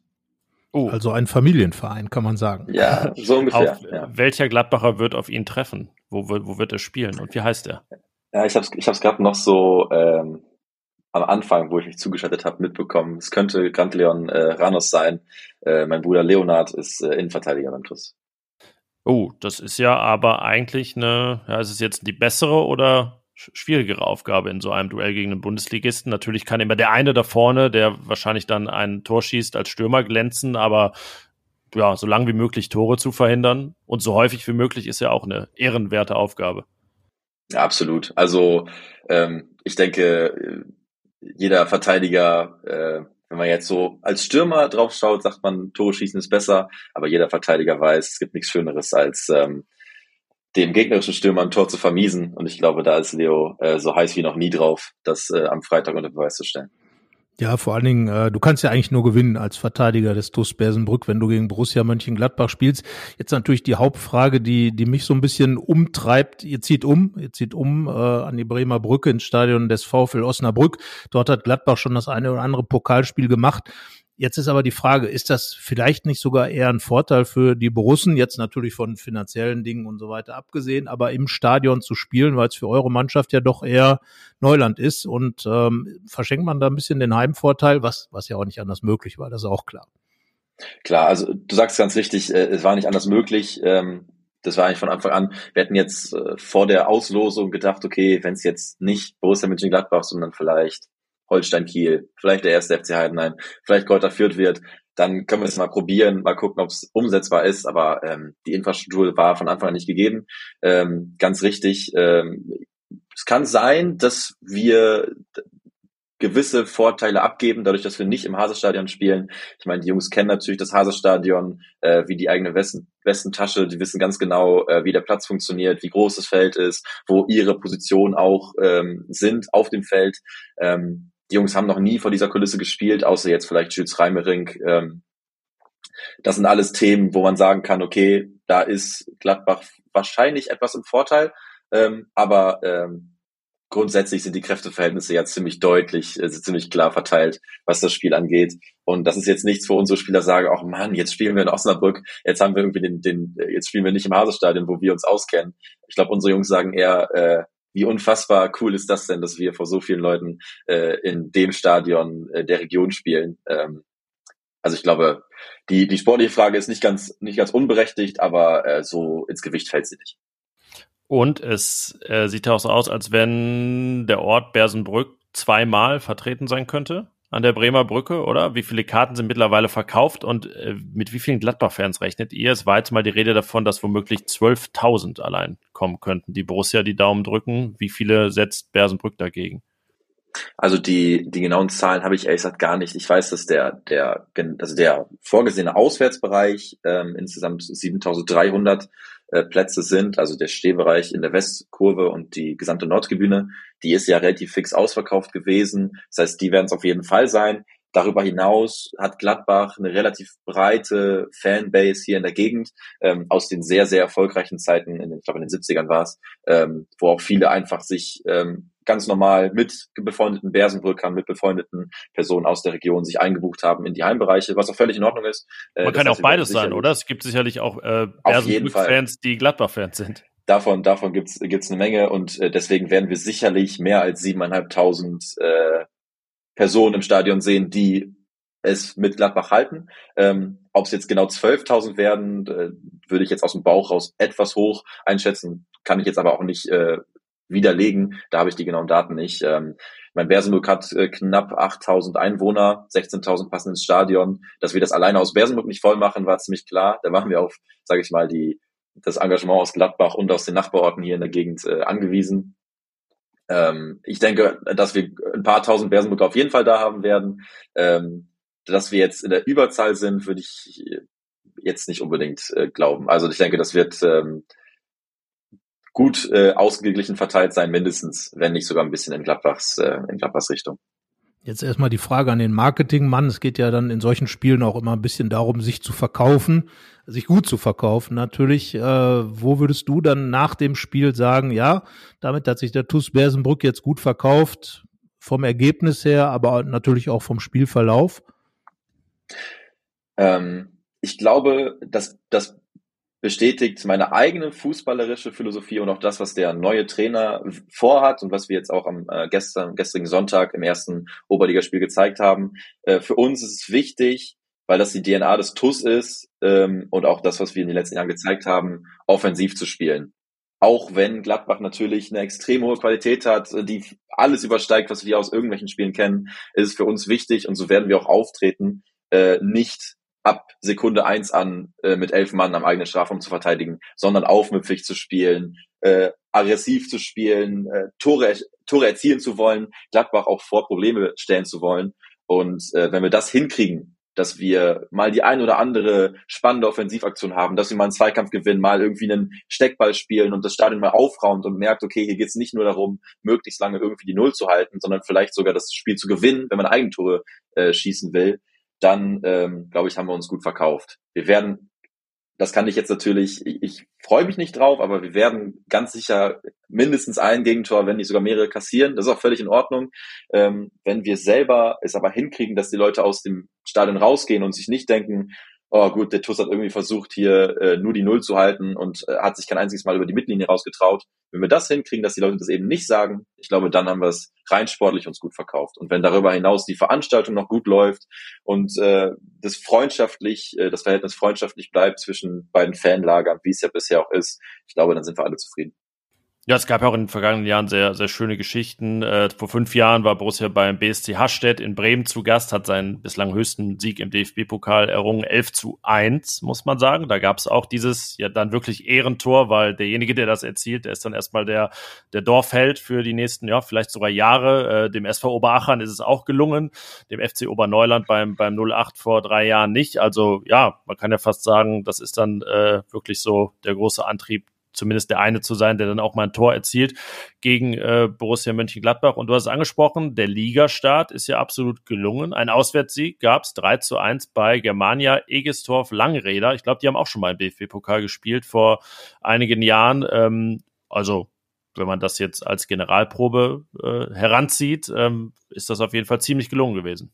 Oh. Also ein Familienverein, kann man sagen. Ja, so ungefähr. Auf, ja. Welcher Gladbacher wird auf ihn treffen? Wo, wo, wo wird er spielen und wie heißt er? Ja, ich habe es ich hab's gerade noch so ähm, am Anfang, wo ich mich zugeschaltet habe, mitbekommen. Es könnte Grant Leon äh, Ranos sein. Äh, mein Bruder Leonard ist äh, Innenverteidiger beim TUS. Oh, das ist ja aber eigentlich eine, ja, ist es jetzt die bessere oder schwierigere Aufgabe in so einem Duell gegen einen Bundesligisten? Natürlich kann immer der eine da vorne, der wahrscheinlich dann ein Tor schießt, als Stürmer glänzen, aber ja, so lang wie möglich Tore zu verhindern und so häufig wie möglich ist ja auch eine ehrenwerte Aufgabe. Ja, absolut. Also ähm, ich denke, jeder Verteidiger, äh, wenn man jetzt so als Stürmer drauf schaut, sagt man, Tore schießen ist besser, aber jeder Verteidiger weiß, es gibt nichts Schöneres als ähm, dem gegnerischen Stürmer ein Tor zu vermiesen. Und ich glaube, da ist Leo äh, so heiß wie noch nie drauf, das äh, am Freitag unter Beweis zu stellen. Ja, vor allen Dingen, äh, du kannst ja eigentlich nur gewinnen als Verteidiger des TuS Bersenbrück, wenn du gegen Borussia Mönchengladbach spielst. Jetzt natürlich die Hauptfrage, die, die mich so ein bisschen umtreibt. Ihr zieht um, ihr zieht um äh, an die Bremer Brücke ins Stadion des VfL Osnabrück. Dort hat Gladbach schon das eine oder andere Pokalspiel gemacht. Jetzt ist aber die Frage, ist das vielleicht nicht sogar eher ein Vorteil für die Borussen, jetzt natürlich von finanziellen Dingen und so weiter abgesehen, aber im Stadion zu spielen, weil es für eure Mannschaft ja doch eher Neuland ist und ähm, verschenkt man da ein bisschen den Heimvorteil, was, was ja auch nicht anders möglich war, das ist auch klar. Klar, also du sagst ganz richtig, äh, es war nicht anders möglich. Ähm, Das war eigentlich von Anfang an. Wir hätten jetzt äh, vor der Auslosung gedacht, okay, wenn es jetzt nicht Borussia Mönchengladbach, sondern vielleicht Holstein Kiel, vielleicht der erste FC Heidenheim, vielleicht Kräuter Fürth wird, dann können wir es mal probieren, mal gucken, ob es umsetzbar ist. Aber ähm, die Infrastruktur war von Anfang an nicht gegeben. Ähm, ganz richtig. Ähm, es kann sein, dass wir gewisse Vorteile abgeben, dadurch, dass wir nicht im Haselstadion spielen. Ich meine, die Jungs kennen natürlich das Haselstadion äh, wie die eigene Westen Westentasche. Die wissen ganz genau, äh, wie der Platz funktioniert, wie groß das Feld ist, wo ihre Positionen auch ähm, sind auf dem Feld. Ähm, die Jungs haben noch nie vor dieser Kulisse gespielt, außer jetzt vielleicht Schütz Reimering. Ähm, das sind alles Themen, wo man sagen kann, okay, da ist Gladbach wahrscheinlich etwas im Vorteil, ähm, aber ähm, grundsätzlich sind die Kräfteverhältnisse ja ziemlich deutlich, äh, ziemlich klar verteilt, was das Spiel angeht. Und das ist jetzt nichts, wo unsere Spieler sagen, ach Mann, jetzt spielen wir in Osnabrück, jetzt haben wir irgendwie den, den jetzt spielen wir nicht im Hasestadion, wo wir uns auskennen. Ich glaube, unsere Jungs sagen eher, äh, wie unfassbar cool ist das denn, dass wir vor so vielen Leuten äh, in dem Stadion äh, der Region spielen. Ähm, also ich glaube, die, die sportliche Frage ist nicht ganz, nicht ganz unberechtigt, aber äh, so ins Gewicht fällt sie nicht. Und es äh, sieht auch so aus, als wenn der Ort Bersenbrück zweimal vertreten sein könnte an der Bremer Brücke, oder? Wie viele Karten sind mittlerweile verkauft und äh, mit wie vielen Gladbach-Fans rechnet ihr? Es war jetzt mal die Rede davon, dass womöglich 12.000 allein kommen könnten. Die Borussia die Daumen drücken. Wie viele setzt Bersenbrück dagegen? Also die, die genauen Zahlen habe ich ehrlich gesagt gar nicht. Ich weiß, dass der, der, also der vorgesehene Auswärtsbereich ähm, insgesamt 7300 äh, Plätze sind, also der Stehbereich in der Westkurve und die gesamte Nordtribüne, die ist ja relativ fix ausverkauft gewesen. Das heißt, die werden es auf jeden Fall sein. Darüber hinaus hat Gladbach eine relativ breite Fanbase hier in der Gegend, ähm, aus den sehr, sehr erfolgreichen Zeiten, in den, ich glaube in den 70ern war es, ähm, wo auch viele einfach sich ähm, ganz normal mit befreundeten Bersenbrückern, mit befreundeten Personen aus der Region sich eingebucht haben in die Heimbereiche, was auch völlig in Ordnung ist. Äh, Man kann ja auch beides sein, oder? Es gibt sicherlich auch äh, Bersenbrück-Fans, die Gladbach-Fans sind. Davon, davon gibt's gibt's eine Menge und äh, deswegen werden wir sicherlich mehr als siebeneinhalbtausend äh, Personen im Stadion sehen, die es mit Gladbach halten. Ähm, Ob es jetzt genau 12.000 werden, äh, würde ich jetzt aus dem Bauch raus etwas hoch einschätzen, kann ich jetzt aber auch nicht äh, widerlegen. Da habe ich die genauen Daten nicht. Ähm, mein Bersenburg hat äh, knapp 8000 Einwohner, 16.000 passen ins Stadion. Dass wir das alleine aus Bersenburg nicht voll machen, war ziemlich klar. Da waren wir auf, sage ich mal, die das Engagement aus Gladbach und aus den Nachbarorten hier in der Gegend äh, angewiesen. Ähm, ich denke, dass wir ein paar tausend Bersenburg auf jeden Fall da haben werden. Ähm, dass wir jetzt in der Überzahl sind, würde ich jetzt nicht unbedingt äh, glauben. Also ich denke, das wird ähm, gut äh, ausgeglichen verteilt sein, mindestens, wenn nicht sogar ein bisschen in Gladbachs, äh, in Gladbachs Richtung. Jetzt erstmal die Frage an den Marketingmann. Es geht ja dann in solchen Spielen auch immer ein bisschen darum, sich zu verkaufen, sich gut zu verkaufen natürlich. Äh, wo würdest du dann nach dem Spiel sagen, ja, damit hat sich der TuS Bersenbrück jetzt gut verkauft, vom Ergebnis her, aber natürlich auch vom Spielverlauf? Ähm, ich glaube, dass das bestätigt meine eigene fußballerische Philosophie und auch das, was der neue Trainer vorhat und was wir jetzt auch am äh, gestern, gestrigen Sonntag im ersten Oberligaspiel gezeigt haben. Äh, für uns ist es wichtig, weil das die DNA des TUS ist ähm, und auch das, was wir in den letzten Jahren gezeigt haben, offensiv zu spielen. Auch wenn Gladbach natürlich eine extrem hohe Qualität hat, die alles übersteigt, was wir aus irgendwelchen Spielen kennen, ist es für uns wichtig und so werden wir auch auftreten, äh, nicht ab Sekunde eins an äh, mit elf Mann am eigenen Strafraum zu verteidigen, sondern aufmüpfig zu spielen, äh, aggressiv zu spielen, äh, Tore, Tore erzielen zu wollen, Gladbach auch vor Probleme stellen zu wollen. Und äh, wenn wir das hinkriegen, dass wir mal die ein oder andere spannende Offensivaktion haben, dass wir mal einen Zweikampf gewinnen, mal irgendwie einen Steckball spielen und das Stadion mal aufraumt und merkt, okay, hier geht es nicht nur darum, möglichst lange irgendwie die Null zu halten, sondern vielleicht sogar das Spiel zu gewinnen, wenn man Eigentore äh, schießen will, dann ähm, glaube ich, haben wir uns gut verkauft. Wir werden, das kann ich jetzt natürlich, ich, ich freue mich nicht drauf, aber wir werden ganz sicher mindestens ein Gegentor, wenn nicht sogar mehrere kassieren. Das ist auch völlig in Ordnung. Ähm, wenn wir selber es aber hinkriegen, dass die Leute aus dem Stadion rausgehen und sich nicht denken, oh gut, der TUS hat irgendwie versucht, hier äh, nur die Null zu halten und äh, hat sich kein einziges Mal über die Mittellinie rausgetraut. Wenn wir das hinkriegen, dass die Leute das eben nicht sagen, ich glaube, dann haben wir es rein sportlich uns gut verkauft. Und wenn darüber hinaus die Veranstaltung noch gut läuft und äh, das freundschaftlich, äh, das Verhältnis freundschaftlich bleibt zwischen beiden Fanlagern, wie es ja bisher auch ist, ich glaube, dann sind wir alle zufrieden. Ja, es gab ja auch in den vergangenen Jahren sehr, sehr schöne Geschichten. Äh, vor fünf Jahren war Borussia beim BSC Hastedt in Bremen zu Gast, hat seinen bislang höchsten Sieg im DFB-Pokal errungen, 11 zu 1, muss man sagen. Da gab es auch dieses ja dann wirklich Ehrentor, weil derjenige, der das erzielt, der ist dann erstmal der, der Dorfheld für die nächsten, ja, vielleicht sogar Jahre. Äh, dem SV Oberachern ist es auch gelungen, dem FC Oberneuland beim, beim 08 vor drei Jahren nicht. Also ja, man kann ja fast sagen, das ist dann äh, wirklich so der große Antrieb zumindest der eine zu sein, der dann auch mal ein Tor erzielt gegen äh, Borussia Mönchengladbach. Und du hast es angesprochen, der Ligastart ist ja absolut gelungen. Ein Auswärtssieg gab es 3 zu 1 bei Germania Egestorf Langräder. Ich glaube, die haben auch schon mal im DFB-Pokal gespielt vor einigen Jahren. Ähm, also wenn man das jetzt als Generalprobe äh, heranzieht, ähm, ist das auf jeden Fall ziemlich gelungen gewesen.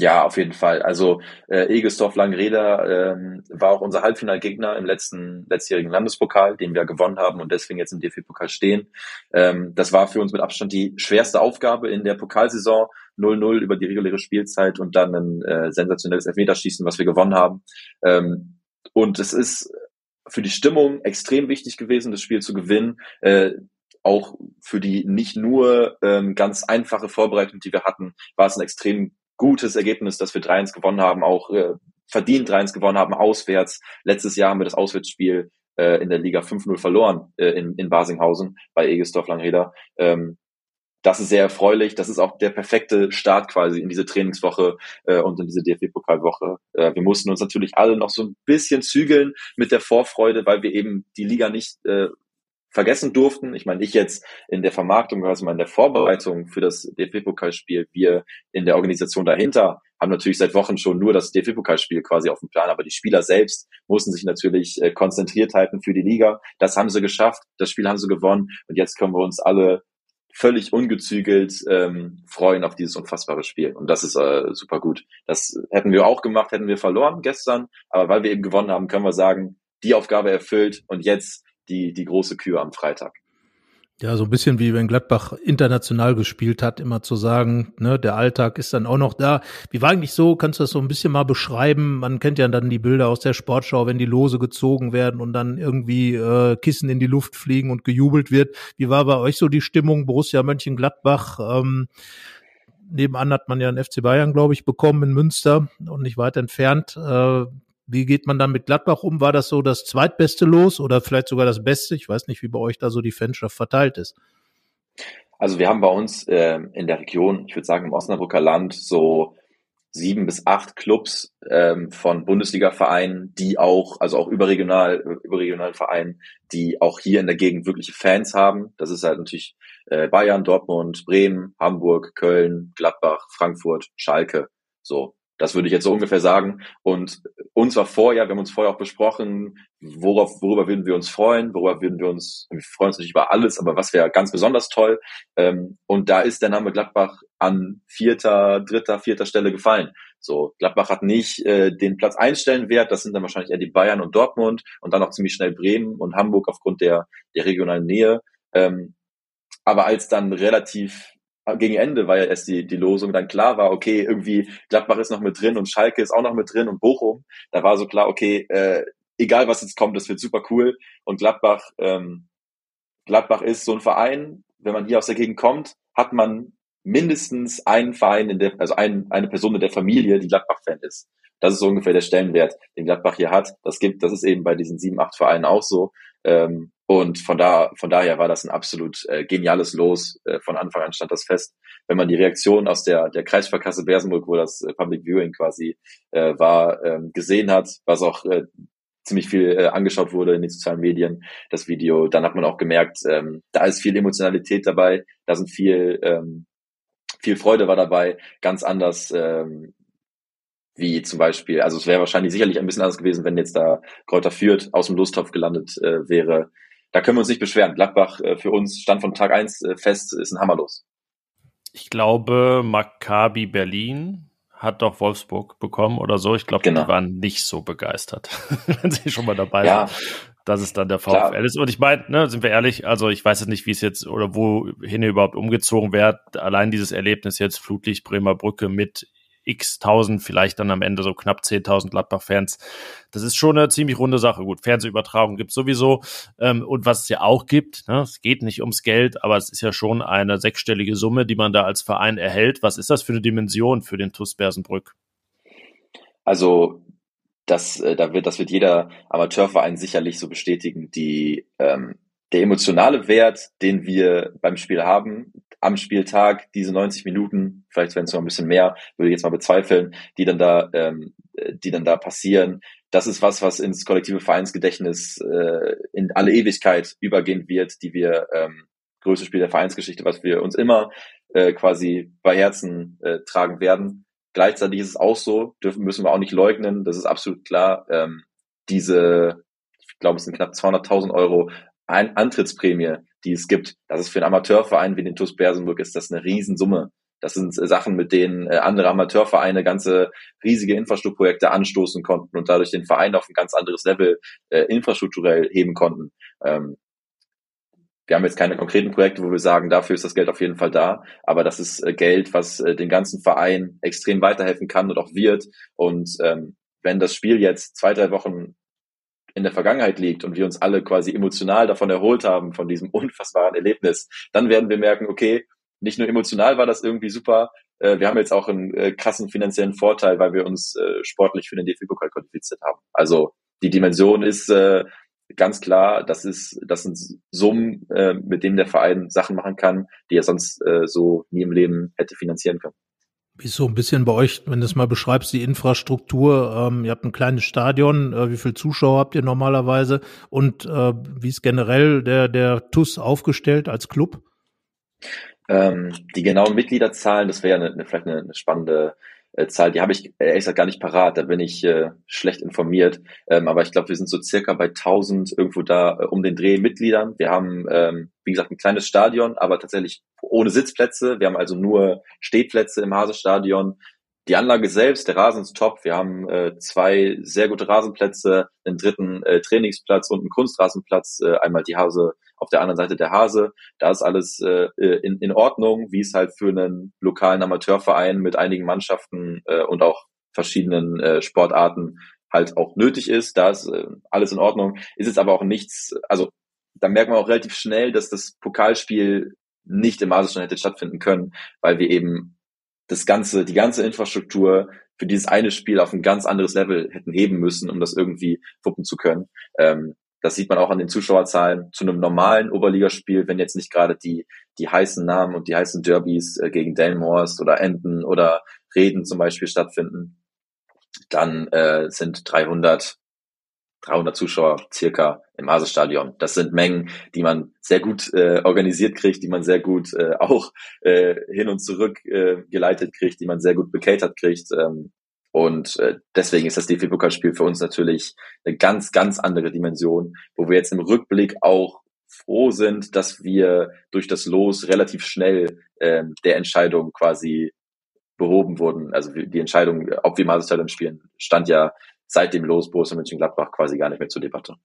Ja, auf jeden Fall. Also äh, Egestorf Langreder ähm, war auch unser Halbfinalgegner im letzten letztjährigen Landespokal, den wir gewonnen haben und deswegen jetzt im DFB-Pokal stehen. Ähm, das war für uns mit Abstand die schwerste Aufgabe in der Pokalsaison. 0-0 über die reguläre Spielzeit und dann ein äh, sensationelles Elfmeterschießen, was wir gewonnen haben. Ähm, und es ist für die Stimmung extrem wichtig gewesen, das Spiel zu gewinnen. Äh, auch für die nicht nur ähm, ganz einfache Vorbereitung, die wir hatten, war es ein extrem gutes Ergebnis, dass wir 3-1 gewonnen haben, auch äh, verdient 3-1 gewonnen haben, auswärts. Letztes Jahr haben wir das Auswärtsspiel äh, in der Liga 5-0 verloren äh, in, in Basinghausen bei Egestorf Langreder. Ähm, das ist sehr erfreulich. Das ist auch der perfekte Start quasi in diese Trainingswoche äh, und in diese DFB-Pokalwoche. Äh, wir mussten uns natürlich alle noch so ein bisschen zügeln mit der Vorfreude, weil wir eben die Liga nicht äh, vergessen durften. Ich meine, ich jetzt in der Vermarktung, also in der Vorbereitung für das DFB-Pokalspiel, wir in der Organisation dahinter haben natürlich seit Wochen schon nur das DFB-Pokalspiel quasi auf dem Plan, aber die Spieler selbst mussten sich natürlich äh, konzentriert halten für die Liga. Das haben sie geschafft, das Spiel haben sie gewonnen und jetzt können wir uns alle völlig ungezügelt ähm, freuen auf dieses unfassbare Spiel. Und das ist äh, super gut. Das hätten wir auch gemacht, hätten wir verloren gestern, aber weil wir eben gewonnen haben, können wir sagen, die Aufgabe erfüllt und jetzt die, die große Kühe am Freitag. Ja, so ein bisschen wie wenn Gladbach international gespielt hat, immer zu sagen, ne, der Alltag ist dann auch noch da. Wie war eigentlich so, kannst du das so ein bisschen mal beschreiben? Man kennt ja dann die Bilder aus der Sportschau, wenn die Lose gezogen werden und dann irgendwie äh, Kissen in die Luft fliegen und gejubelt wird. Wie war bei euch so die Stimmung? Borussia Mönchengladbach, ähm, nebenan hat man ja einen FC Bayern, glaube ich, bekommen in Münster und nicht weit entfernt. Äh, wie geht man dann mit Gladbach um? War das so das zweitbeste Los oder vielleicht sogar das Beste? Ich weiß nicht, wie bei euch da so die Fanschaft verteilt ist. Also wir haben bei uns äh, in der Region, ich würde sagen im Osnabrücker Land, so sieben bis acht Clubs ähm, von Bundesliga-Vereinen, die auch, also auch überregional, überregionalen Vereinen, die auch hier in der Gegend wirkliche Fans haben. Das ist halt natürlich äh, Bayern, Dortmund, Bremen, Hamburg, Köln, Gladbach, Frankfurt, Schalke. So, das würde ich jetzt so ungefähr sagen. Und uns war vorher, wir haben uns vorher auch besprochen, worauf, worüber würden wir uns freuen, worüber würden wir uns, wir freuen uns natürlich über alles, aber was wäre ganz besonders toll. Ähm, und da ist der Name Gladbach an vierter, dritter, vierter Stelle gefallen. So, Gladbach hat nicht äh, den Platz einstellen wert, das sind dann wahrscheinlich eher die Bayern und Dortmund und dann auch ziemlich schnell Bremen und Hamburg aufgrund der, der regionalen Nähe. Ähm, aber als dann relativ gegen Ende war ja erst die, die Losung, dann klar war, okay, irgendwie Gladbach ist noch mit drin und Schalke ist auch noch mit drin und Bochum. Da war so klar, okay, äh, egal was jetzt kommt, das wird super cool. Und Gladbach, ähm, Gladbach ist so ein Verein, wenn man hier aus der Gegend kommt, hat man mindestens einen Verein in der, also ein, eine Person in der Familie, die Gladbach-Fan ist. Das ist so ungefähr der Stellenwert, den Gladbach hier hat. Das gibt, das ist eben bei diesen sieben, acht Vereinen auch so. Ähm, und von da, von daher war das ein absolut äh, geniales Los. Äh, von Anfang an stand das fest. Wenn man die Reaktion aus der, der Kreissparkasse Bersenburg, wo das äh, Public Viewing quasi äh, war, ähm, gesehen hat, was auch äh, ziemlich viel äh, angeschaut wurde in den sozialen Medien, das Video, dann hat man auch gemerkt, ähm, da ist viel Emotionalität dabei, da sind viel, ähm, viel Freude war dabei, ganz anders ähm, wie zum Beispiel, also es wäre wahrscheinlich sicherlich ein bisschen anders gewesen, wenn jetzt da Kräuter führt aus dem Lostopf gelandet äh, wäre da können wir uns nicht beschweren. Gladbach äh, für uns stand von Tag eins äh, fest, ist ein Hammerlos. Ich glaube, Maccabi Berlin hat doch Wolfsburg bekommen oder so. Ich glaube, genau. die waren nicht so begeistert, *laughs* wenn sie schon mal dabei ja. sind, dass es dann der VfL Klar. ist. Und ich meine, ne, sind wir ehrlich, also ich weiß jetzt nicht, wie es jetzt oder wohin überhaupt umgezogen wird. Allein dieses Erlebnis jetzt Flutlicht Bremer Brücke mit x tausend, vielleicht dann am Ende so knapp 10.000 Gladbach-Fans. Das ist schon eine ziemlich runde Sache. Gut, Fernsehübertragung gibt's sowieso. Ähm, und was es ja auch gibt, ne, es geht nicht ums Geld, aber es ist ja schon eine sechsstellige Summe, die man da als Verein erhält. Was ist das für eine Dimension für den TuS Bersenbrück? Also das, äh, da wird, das wird jeder Amateurverein sicherlich so bestätigen. Die, ähm, der emotionale Wert, den wir beim Spiel haben, am Spieltag diese 90 Minuten, vielleicht werden es noch ein bisschen mehr, würde ich jetzt mal bezweifeln, die dann da, ähm, die dann da passieren. Das ist was, was ins kollektive Vereinsgedächtnis äh, in alle Ewigkeit übergehen wird, die wir ähm, größte Spiel der Vereinsgeschichte, was wir uns immer äh, quasi bei Herzen äh, tragen werden. Gleichzeitig ist es auch so, dürfen müssen wir auch nicht leugnen, das ist absolut klar. Ähm, diese, ich glaube, es sind knapp 200.000 Euro ein Antrittsprämie, die es gibt. Das ist für einen Amateurverein wie den TuS Bersenburg ist das eine Riesensumme. Das sind Sachen, mit denen äh, andere Amateurvereine ganze riesige Infrastrukturprojekte anstoßen konnten und dadurch den Verein auf ein ganz anderes Level äh, infrastrukturell heben konnten. Ähm, wir haben jetzt keine konkreten Projekte, wo wir sagen, dafür ist das Geld auf jeden Fall da, aber das ist äh, Geld, was äh, den ganzen Verein extrem weiterhelfen kann und auch wird. Und ähm, wenn das Spiel jetzt zwei, drei Wochen in der Vergangenheit liegt und wir uns alle quasi emotional davon erholt haben, von diesem unfassbaren Erlebnis, dann werden wir merken, okay, nicht nur emotional war das irgendwie super, äh, wir haben jetzt auch einen äh, krassen finanziellen Vorteil, weil wir uns äh, sportlich für den DFB-Pokal qualifiziert haben. Also die Dimension ist äh, ganz klar, das ist, das sind Summen, äh, mit denen der Verein Sachen machen kann, die er sonst äh, so nie im Leben hätte finanzieren können. Wie so ein bisschen bei euch, wenn du es mal beschreibst, die Infrastruktur? Ähm, ihr habt ein kleines Stadion, äh, wie viele Zuschauer habt ihr normalerweise? Und äh, wie ist generell der, der TUS aufgestellt als Club? Ähm, die genauen Mitgliederzahlen, das wäre eine, vielleicht eine, eine spannende Zahl, die habe ich ehrlich gesagt gar nicht parat, da bin ich äh, schlecht informiert. Ähm, aber ich glaube, wir sind so circa bei 1000 irgendwo da äh, um den Dreh Mitgliedern. Wir haben, ähm, wie gesagt, ein kleines Stadion, aber tatsächlich ohne Sitzplätze. Wir haben also nur Stehplätze im Hasestadion. Die Anlage selbst, der Rasen ist top. Wir haben äh, zwei sehr gute Rasenplätze, einen dritten äh, Trainingsplatz und einen Kunstrasenplatz. Äh, einmal die Hase auf der anderen Seite der Hase. Da ist alles äh, in, in Ordnung, wie es halt für einen lokalen Amateurverein mit einigen Mannschaften äh, und auch verschiedenen äh, Sportarten halt auch nötig ist. Da ist äh, alles in Ordnung. Ist jetzt aber auch nichts, also da merkt man auch relativ schnell, dass das Pokalspiel nicht im Maße hätte stattfinden können, weil wir eben das ganze, die ganze Infrastruktur für dieses eine Spiel auf ein ganz anderes Level hätten heben müssen, um das irgendwie wuppen zu können. Ähm, das sieht man auch an den Zuschauerzahlen zu einem normalen Oberligaspiel, wenn jetzt nicht gerade die, die heißen Namen und die heißen Derbys äh, gegen Delmhorst oder Enden oder Reden zum Beispiel stattfinden, dann äh, sind 300, 300 Zuschauer circa im Hasestadion. Das sind Mengen, die man sehr gut äh, organisiert kriegt, die man sehr gut äh, auch äh, hin und zurück äh, geleitet kriegt, die man sehr gut bekatert kriegt. Ähm, und äh, deswegen ist das DFB-Pokalspiel für uns natürlich eine ganz, ganz andere Dimension, wo wir jetzt im Rückblick auch froh sind, dass wir durch das Los relativ schnell ähm, der Entscheidung quasi behoben wurden. Also die Entscheidung, ob wir Maserstadion spielen, stand ja seit dem Los Borussia Mönchengladbach quasi gar nicht mehr zur Debatte.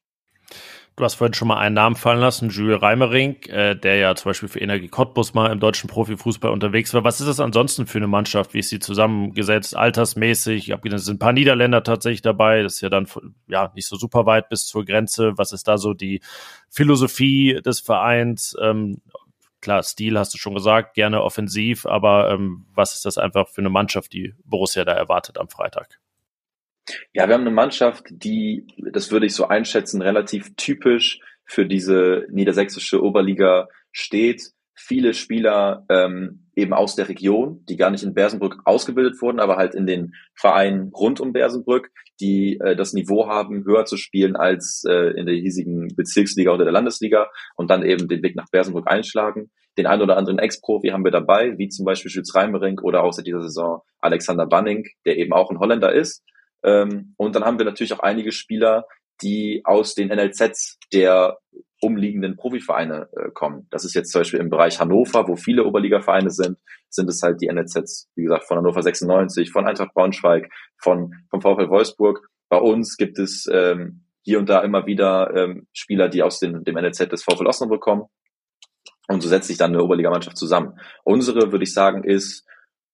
Du hast vorhin schon mal einen Namen fallen lassen, Jules Reimering, äh, der ja zum Beispiel für Energie Cottbus mal im deutschen Profifußball unterwegs war. Was ist das ansonsten für eine Mannschaft? Wie ist sie zusammengesetzt, altersmäßig? Ich habe gesehen, es sind ein paar Niederländer tatsächlich dabei. Das ist ja dann ja nicht so super weit bis zur Grenze. Was ist da so die Philosophie des Vereins? Ähm, klar, Stil hast du schon gesagt, gerne offensiv, aber ähm, was ist das einfach für eine Mannschaft, die Borussia da erwartet am Freitag? Ja, wir haben eine Mannschaft, die, das würde ich so einschätzen, relativ typisch für diese niedersächsische Oberliga steht. Viele Spieler ähm, eben aus der Region, die gar nicht in Bersenbrück ausgebildet wurden, aber halt in den Vereinen rund um Bersenbrück, die äh, das Niveau haben, höher zu spielen als äh, in der hiesigen Bezirksliga oder der Landesliga und dann eben den Weg nach Bersenbrück einschlagen. Den einen oder anderen Ex-Profi haben wir dabei, wie zum Beispiel Schütz Reimering oder außer dieser Saison Alexander Banning, der eben auch ein Holländer ist, ähm, und dann haben wir natürlich auch einige Spieler, die aus den NLZs der umliegenden Profivereine äh, kommen. Das ist jetzt zum Beispiel im Bereich Hannover, wo viele Oberligavereine sind, sind es halt die NLZs, wie gesagt, von Hannover 96, von Eintracht Braunschweig, von, vom VfL Wolfsburg. Bei uns gibt es ähm, hier und da immer wieder ähm, Spieler, die aus den, dem NLZ des VfL Osnabrück kommen. Und so setzt sich dann eine Oberligamannschaft zusammen. Unsere, würde ich sagen, ist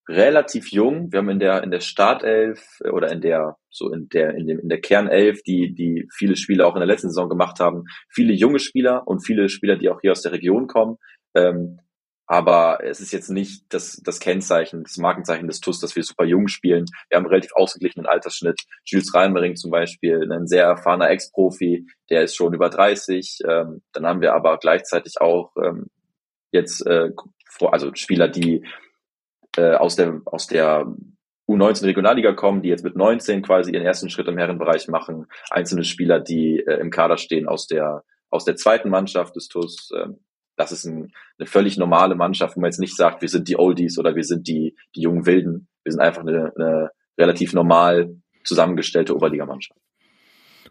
relativ jung. Wir haben in der in der Startelf äh, oder in der so in der in dem in der Kernelf, die die viele Spieler auch in der letzten Saison gemacht haben, viele junge Spieler und viele Spieler, die auch hier aus der Region kommen. Ähm, aber es ist jetzt nicht das, das Kennzeichen, das Markenzeichen des TUS, dass wir super jung spielen. Wir haben einen relativ ausgeglichenen Altersschnitt. Jules Reinmering zum Beispiel, ein sehr erfahrener Ex-Profi, der ist schon über 30. Ähm, dann haben wir aber gleichzeitig auch ähm, jetzt äh, also Spieler, die äh, aus der aus der U19 Regionalliga kommen, die jetzt mit 19 quasi ihren ersten Schritt im Herrenbereich machen. Einzelne Spieler, die äh, im Kader stehen aus der aus der zweiten Mannschaft des TUS. Äh, das ist ein, eine völlig normale Mannschaft, wo man jetzt nicht sagt, wir sind die Oldies oder wir sind die, die jungen Wilden. Wir sind einfach eine, eine relativ normal zusammengestellte Oberligamannschaft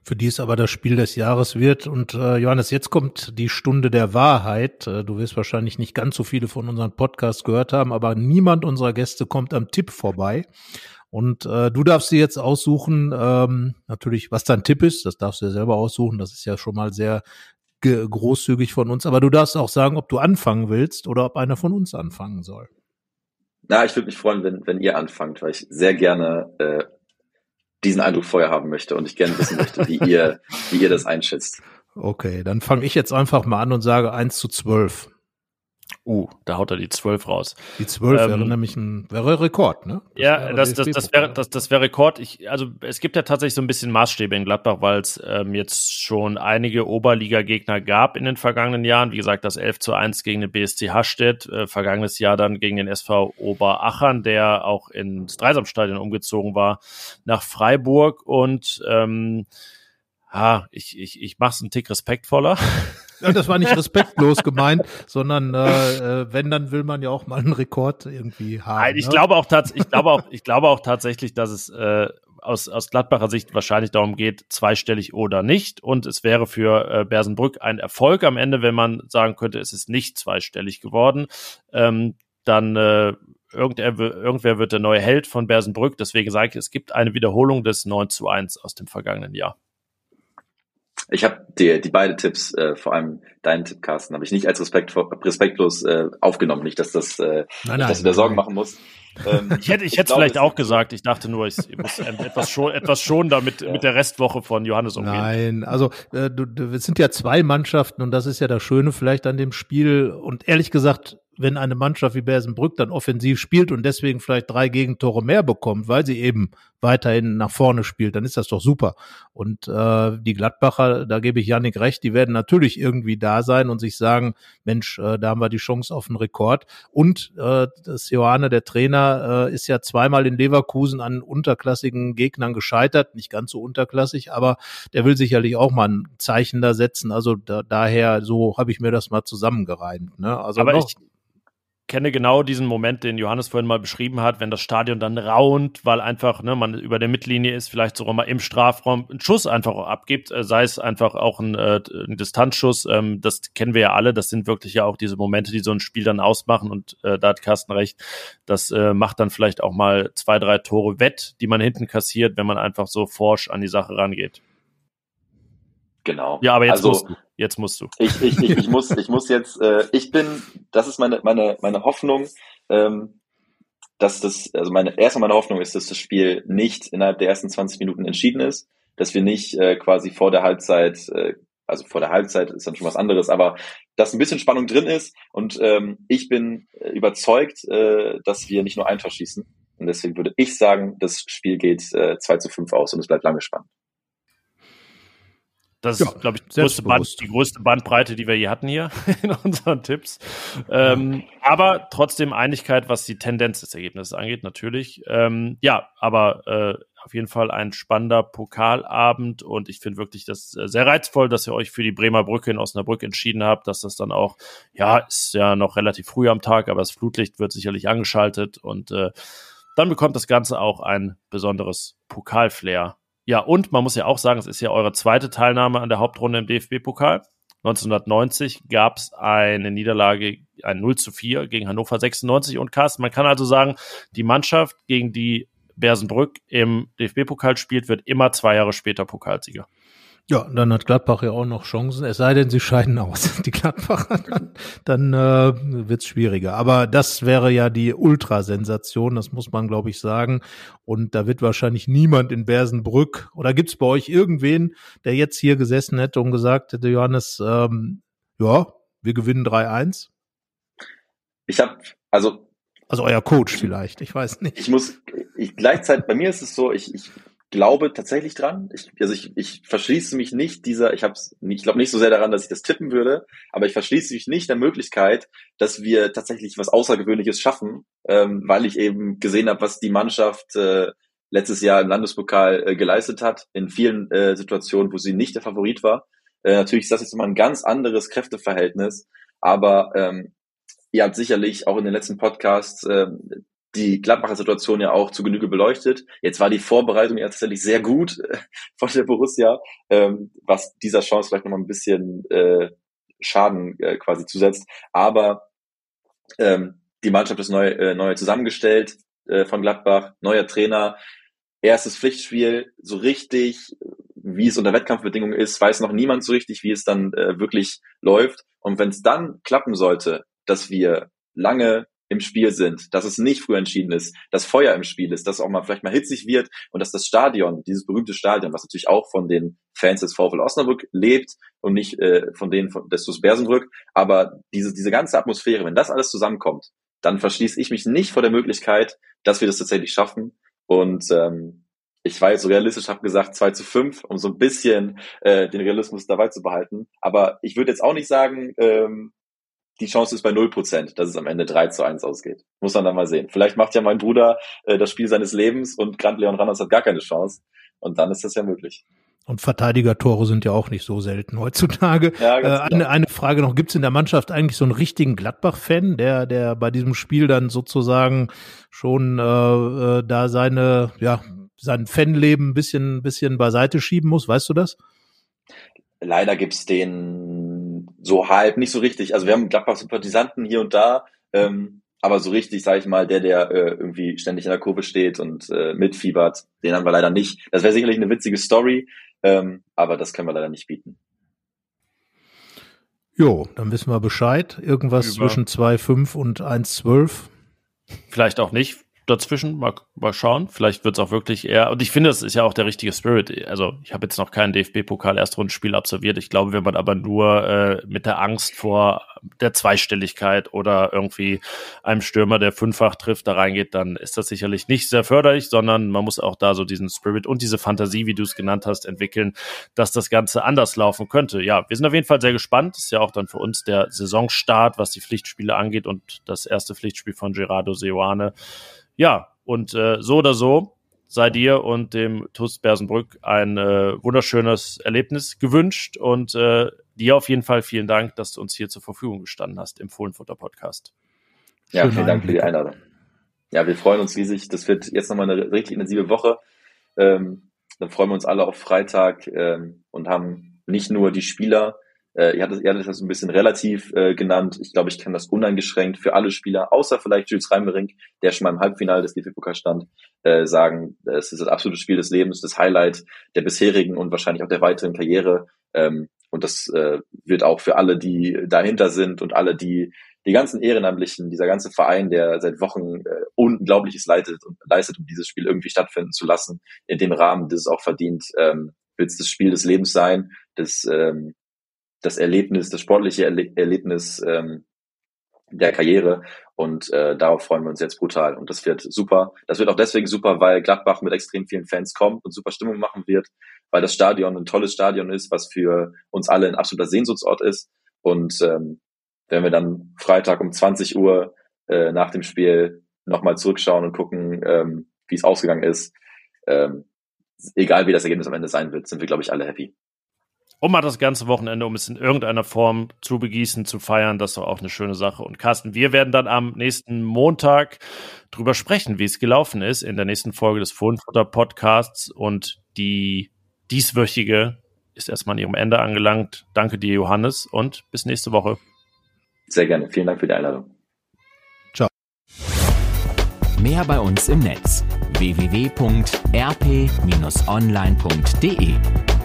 für die es aber das Spiel des Jahres wird. Und äh, Johannes, jetzt kommt die Stunde der Wahrheit. Äh, du wirst wahrscheinlich nicht ganz so viele von unseren Podcasts gehört haben, aber niemand unserer Gäste kommt am Tipp vorbei. Und äh, du darfst dir jetzt aussuchen, ähm, natürlich, was dein Tipp ist. Das darfst du dir selber aussuchen. Das ist ja schon mal sehr großzügig von uns. Aber du darfst auch sagen, ob du anfangen willst oder ob einer von uns anfangen soll. Na, ich würde mich freuen, wenn, wenn ihr anfangt, weil ich sehr gerne äh, diesen Eindruck vorher haben möchte und ich gerne wissen möchte, wie ihr, wie ihr das einschätzt. Okay, dann fange ich jetzt einfach mal an und sage 1 zu 12. Uh, da haut er die 12 raus. Die 12 ähm, wäre nämlich ein wäre Rekord, ne? Das ja, das, das, das, wäre, das, das wäre Rekord. Ich, also es gibt ja tatsächlich so ein bisschen Maßstäbe in Gladbach, weil es ähm, jetzt schon einige Oberliga-Gegner gab in den vergangenen Jahren. Wie gesagt, das 11 zu 1 gegen den BSC Hastedt, äh, vergangenes Jahr dann gegen den SV Oberachern, der auch ins Dreisamstadion umgezogen war, nach Freiburg und ähm, ha, ich, ich, ich mache es einen Tick respektvoller. *laughs* Ja, das war nicht respektlos gemeint, sondern äh, äh, wenn, dann will man ja auch mal einen Rekord irgendwie haben. Nein, ich ne? glaube auch ich glaube auch, ich glaube auch tatsächlich, dass es äh, aus, aus Gladbacher Sicht wahrscheinlich darum geht, zweistellig oder nicht. Und es wäre für äh, Bersenbrück ein Erfolg am Ende, wenn man sagen könnte, es ist nicht zweistellig geworden. Ähm, dann äh, irgendwer, irgendwer wird der neue Held von Bersenbrück. Deswegen sage ich, es gibt eine Wiederholung des 9 zu 1 aus dem vergangenen Jahr. Ich habe die, die beide Tipps, äh, vor allem deinen Tipp, Carsten, habe ich nicht als Respekt, respektlos äh, aufgenommen. Nicht, dass das, äh, nein, nein, dass du dir Sorgen machen musst. Ähm, *laughs* ich hätte, ich hätte vielleicht auch gesagt. Ich dachte nur, ich, muss *laughs* etwas schon, etwas schon damit ja. mit der Restwoche von Johannes umgehen. Nein, also äh, du, du, es sind ja zwei Mannschaften und das ist ja das Schöne vielleicht an dem Spiel. Und ehrlich gesagt, wenn eine Mannschaft wie Bersenbrück dann offensiv spielt und deswegen vielleicht drei Gegentore mehr bekommt, weil sie eben weiterhin nach vorne spielt, dann ist das doch super. Und äh, die Gladbacher, da gebe ich Janik recht, die werden natürlich irgendwie da sein und sich sagen, Mensch, äh, da haben wir die Chance auf einen Rekord. Und äh, das Johanne, der Trainer, äh, ist ja zweimal in Leverkusen an unterklassigen Gegnern gescheitert, nicht ganz so unterklassig, aber der will sicherlich auch mal ein Zeichen da setzen. Also da, daher, so habe ich mir das mal zusammengereimt. Ne? Also aber noch, ich, kenne genau diesen Moment, den Johannes vorhin mal beschrieben hat, wenn das Stadion dann raunt, weil einfach ne, man über der Mittellinie ist, vielleicht sogar mal im Strafraum einen Schuss einfach abgibt, äh, sei es einfach auch ein, äh, ein Distanzschuss. Ähm, das kennen wir ja alle. Das sind wirklich ja auch diese Momente, die so ein Spiel dann ausmachen. Und äh, da hat Carsten recht. Das äh, macht dann vielleicht auch mal zwei, drei Tore wett, die man hinten kassiert, wenn man einfach so forsch an die Sache rangeht. Genau. Ja, aber jetzt also, musst du. Jetzt musst du. Ich, ich, ich, ich muss, ich muss jetzt, äh, ich bin, das ist meine, meine, meine Hoffnung, ähm, dass das, also meine, erstmal meine Hoffnung ist, dass das Spiel nicht innerhalb der ersten 20 Minuten entschieden ist, dass wir nicht äh, quasi vor der Halbzeit, äh, also vor der Halbzeit ist dann schon was anderes, aber dass ein bisschen Spannung drin ist und ähm, ich bin äh, überzeugt, äh, dass wir nicht nur ein Tor schießen und deswegen würde ich sagen, das Spiel geht äh, 2 zu 5 aus und es bleibt lange spannend. Das ja, ist, glaube ich, die größte, Band, die größte, Bandbreite, die wir je hatten hier *laughs* in unseren Tipps. Ähm, aber trotzdem Einigkeit, was die Tendenz des Ergebnisses angeht, natürlich. Ähm, ja, aber äh, auf jeden Fall ein spannender Pokalabend und ich finde wirklich das äh, sehr reizvoll, dass ihr euch für die Bremer Brücke in Osnabrück entschieden habt, dass das dann auch, ja, ist ja noch relativ früh am Tag, aber das Flutlicht wird sicherlich angeschaltet und äh, dann bekommt das Ganze auch ein besonderes Pokalflair Ja, und man muss ja auch sagen, es ist ja eure zweite Teilnahme an der Hauptrunde im DFB-Pokal. 1990 gab es eine Niederlage, ein 0 zu 4 gegen Hannover 96 und Carsten. Man kann also sagen, die Mannschaft, gegen die Bersenbrück im DFB-Pokal spielt, wird immer zwei Jahre später Pokalsieger. Ja, dann hat Gladbach ja auch noch Chancen, es sei denn, sie scheiden aus. *laughs* Die Gladbacher, dann, dann äh, wird es schwieriger. Aber das wäre ja die Ultrasensation, das muss man, glaube ich, sagen. Und da wird wahrscheinlich niemand in Bersenbrück, oder gibt es bei euch irgendwen, der jetzt hier gesessen hätte und gesagt hätte, Johannes, ähm, ja, wir gewinnen 3-1? Ich habe, also also euer Coach vielleicht, ich weiß nicht. Ich muss, ich gleichzeitig, bei mir ist es so, ich, ich glaube tatsächlich dran. Ich, also ich, ich verschließe mich nicht dieser, ich hab's, ich glaube nicht so sehr daran, dass ich das tippen würde, aber ich verschließe mich nicht der Möglichkeit, dass wir tatsächlich was Außergewöhnliches schaffen, ähm, weil ich eben gesehen habe, was die Mannschaft äh, letztes Jahr im Landespokal äh, geleistet hat, in vielen äh, Situationen, wo sie nicht der Favorit war. Äh, natürlich ist das jetzt immer ein ganz anderes Kräfteverhältnis, aber ähm, ihr habt sicherlich auch in den letzten Podcasts äh, die Gladbacher Situation ja auch zu Genüge beleuchtet. Jetzt war die Vorbereitung ja tatsächlich sehr gut *laughs* von der Borussia, ähm, was dieser Chance vielleicht nochmal ein bisschen äh, Schaden äh, quasi zusetzt. Aber ähm, die Mannschaft ist neu, äh, neu zusammengestellt äh, von Gladbach, neuer Trainer, erstes Pflichtspiel, so richtig, wie es unter Wettkampfbedingungen ist, weiß noch niemand so richtig, wie es dann äh, wirklich läuft. Und wenn es dann klappen sollte, dass wir lange im Spiel sind, dass es nicht früh entschieden ist, dass Feuer im Spiel ist, dass auch mal vielleicht mal hitzig wird und dass das Stadion, dieses berühmte Stadion, was natürlich auch von den Fans des VfL Osnabrück lebt und nicht äh, von denen von, des TuS Bersenbrück, aber diese, diese ganze Atmosphäre, wenn das alles zusammenkommt, dann verschließe ich mich nicht vor der Möglichkeit, dass wir das tatsächlich schaffen und ähm, ich war jetzt so realistisch, habe gesagt 2 zu 5, um so ein bisschen äh, den Realismus dabei zu behalten. Aber ich würde jetzt auch nicht sagen, ähm, die Chance ist bei 0%, dass es am Ende 3 zu 1 ausgeht. Muss man dann mal sehen. Vielleicht macht ja mein Bruder äh, das Spiel seines Lebens und Grant Leon Randers hat gar keine Chance. Und dann ist das ja möglich. Und Verteidiger-Tore sind ja auch nicht so selten heutzutage. Ja, äh, eine, eine Frage noch, gibt es in der Mannschaft eigentlich so einen richtigen Gladbach-Fan, der, der bei diesem Spiel dann sozusagen schon äh, äh, da seine, ja, sein Fanleben ein bisschen, bisschen beiseite schieben muss? Weißt du das? Leider gibt's den so halb, nicht so richtig. Also wir haben Gladbach-Sympathisanten hier und da, ähm, aber so richtig, sage ich mal, der, der äh, irgendwie ständig in der Kurve steht und äh, mitfiebert, den haben wir leider nicht. Das wäre sicherlich eine witzige Story, ähm, aber das können wir leider nicht bieten. Jo, dann wissen wir Bescheid. Irgendwas Über. zwischen 2,5 und 1,12. Vielleicht auch nicht dazwischen. Mal, mal schauen. Vielleicht wird es auch wirklich eher. Und ich finde, das ist ja auch der richtige Spirit. Also, ich habe jetzt noch kein DFB-Pokal-Erstrundenspiel absolviert. Ich glaube, wenn man aber nur äh, mit der Angst vor der Zweistelligkeit oder irgendwie einem Stürmer, der fünffach trifft, da reingeht, dann ist das sicherlich nicht sehr förderlich, sondern man muss auch da so diesen Spirit und diese Fantasie, wie du es genannt hast, entwickeln, dass das Ganze anders laufen könnte. Ja, wir sind auf jeden Fall sehr gespannt. Ist ja auch dann für uns der Saisonstart, was die Pflichtspiele angeht und das erste Pflichtspiel von Gerardo Seoane. Ja, und äh, so oder so sei dir und dem TUS Bersenbrück ein äh, wunderschönes Erlebnis gewünscht und äh, dir auf jeden Fall vielen Dank, dass du uns hier zur Verfügung gestanden hast im Fohlenfutter Podcast. Ja, vielen Dank für die Einladung. Ja, wir freuen uns riesig. Das wird jetzt nochmal eine richtig intensive Woche. Ähm, dann freuen wir uns alle auf Freitag ähm, und haben nicht nur die Spieler, äh, ihr, hattet, ihr hattet das ein bisschen relativ äh, genannt. Ich glaube, ich kann das uneingeschränkt für alle Spieler, außer vielleicht Jules Reimering, der schon mal im Halbfinale des DFB-Pokal stand, äh, sagen, es ist das absolute Spiel des Lebens, das Highlight der bisherigen und wahrscheinlich auch der weiteren Karriere. Ähm, und das äh, wird auch für alle, die dahinter sind und alle, die die ganzen Ehrenamtlichen, dieser ganze Verein, der seit Wochen äh, Unglaubliches leitet und leistet, um dieses Spiel irgendwie stattfinden zu lassen, in dem Rahmen, das es auch verdient, ähm, wird es das Spiel des Lebens sein, das ähm, das Erlebnis, das sportliche Erle Erlebnis ähm, der Karriere. Und äh, darauf freuen wir uns jetzt brutal. Und das wird super. Das wird auch deswegen super, weil Gladbach mit extrem vielen Fans kommt und super Stimmung machen wird, weil das Stadion ein tolles Stadion ist, was für uns alle ein absoluter Sehnsuchtsort ist. Und ähm, wenn wir dann Freitag um 20 Uhr äh, nach dem Spiel nochmal zurückschauen und gucken, ähm, wie es ausgegangen ist, ähm, egal wie das Ergebnis am Ende sein wird, sind wir glaube ich alle happy um mal das ganze Wochenende, um es in irgendeiner Form zu begießen, zu feiern. Das ist doch auch eine schöne Sache. Und Carsten, wir werden dann am nächsten Montag drüber sprechen, wie es gelaufen ist in der nächsten Folge des Fohlenfutter Podcasts und die dieswöchige ist erstmal an ihrem Ende angelangt. Danke dir, Johannes, und bis nächste Woche. Sehr gerne. Vielen Dank für die Einladung. Ciao. Mehr bei uns im Netz www.rp-online.de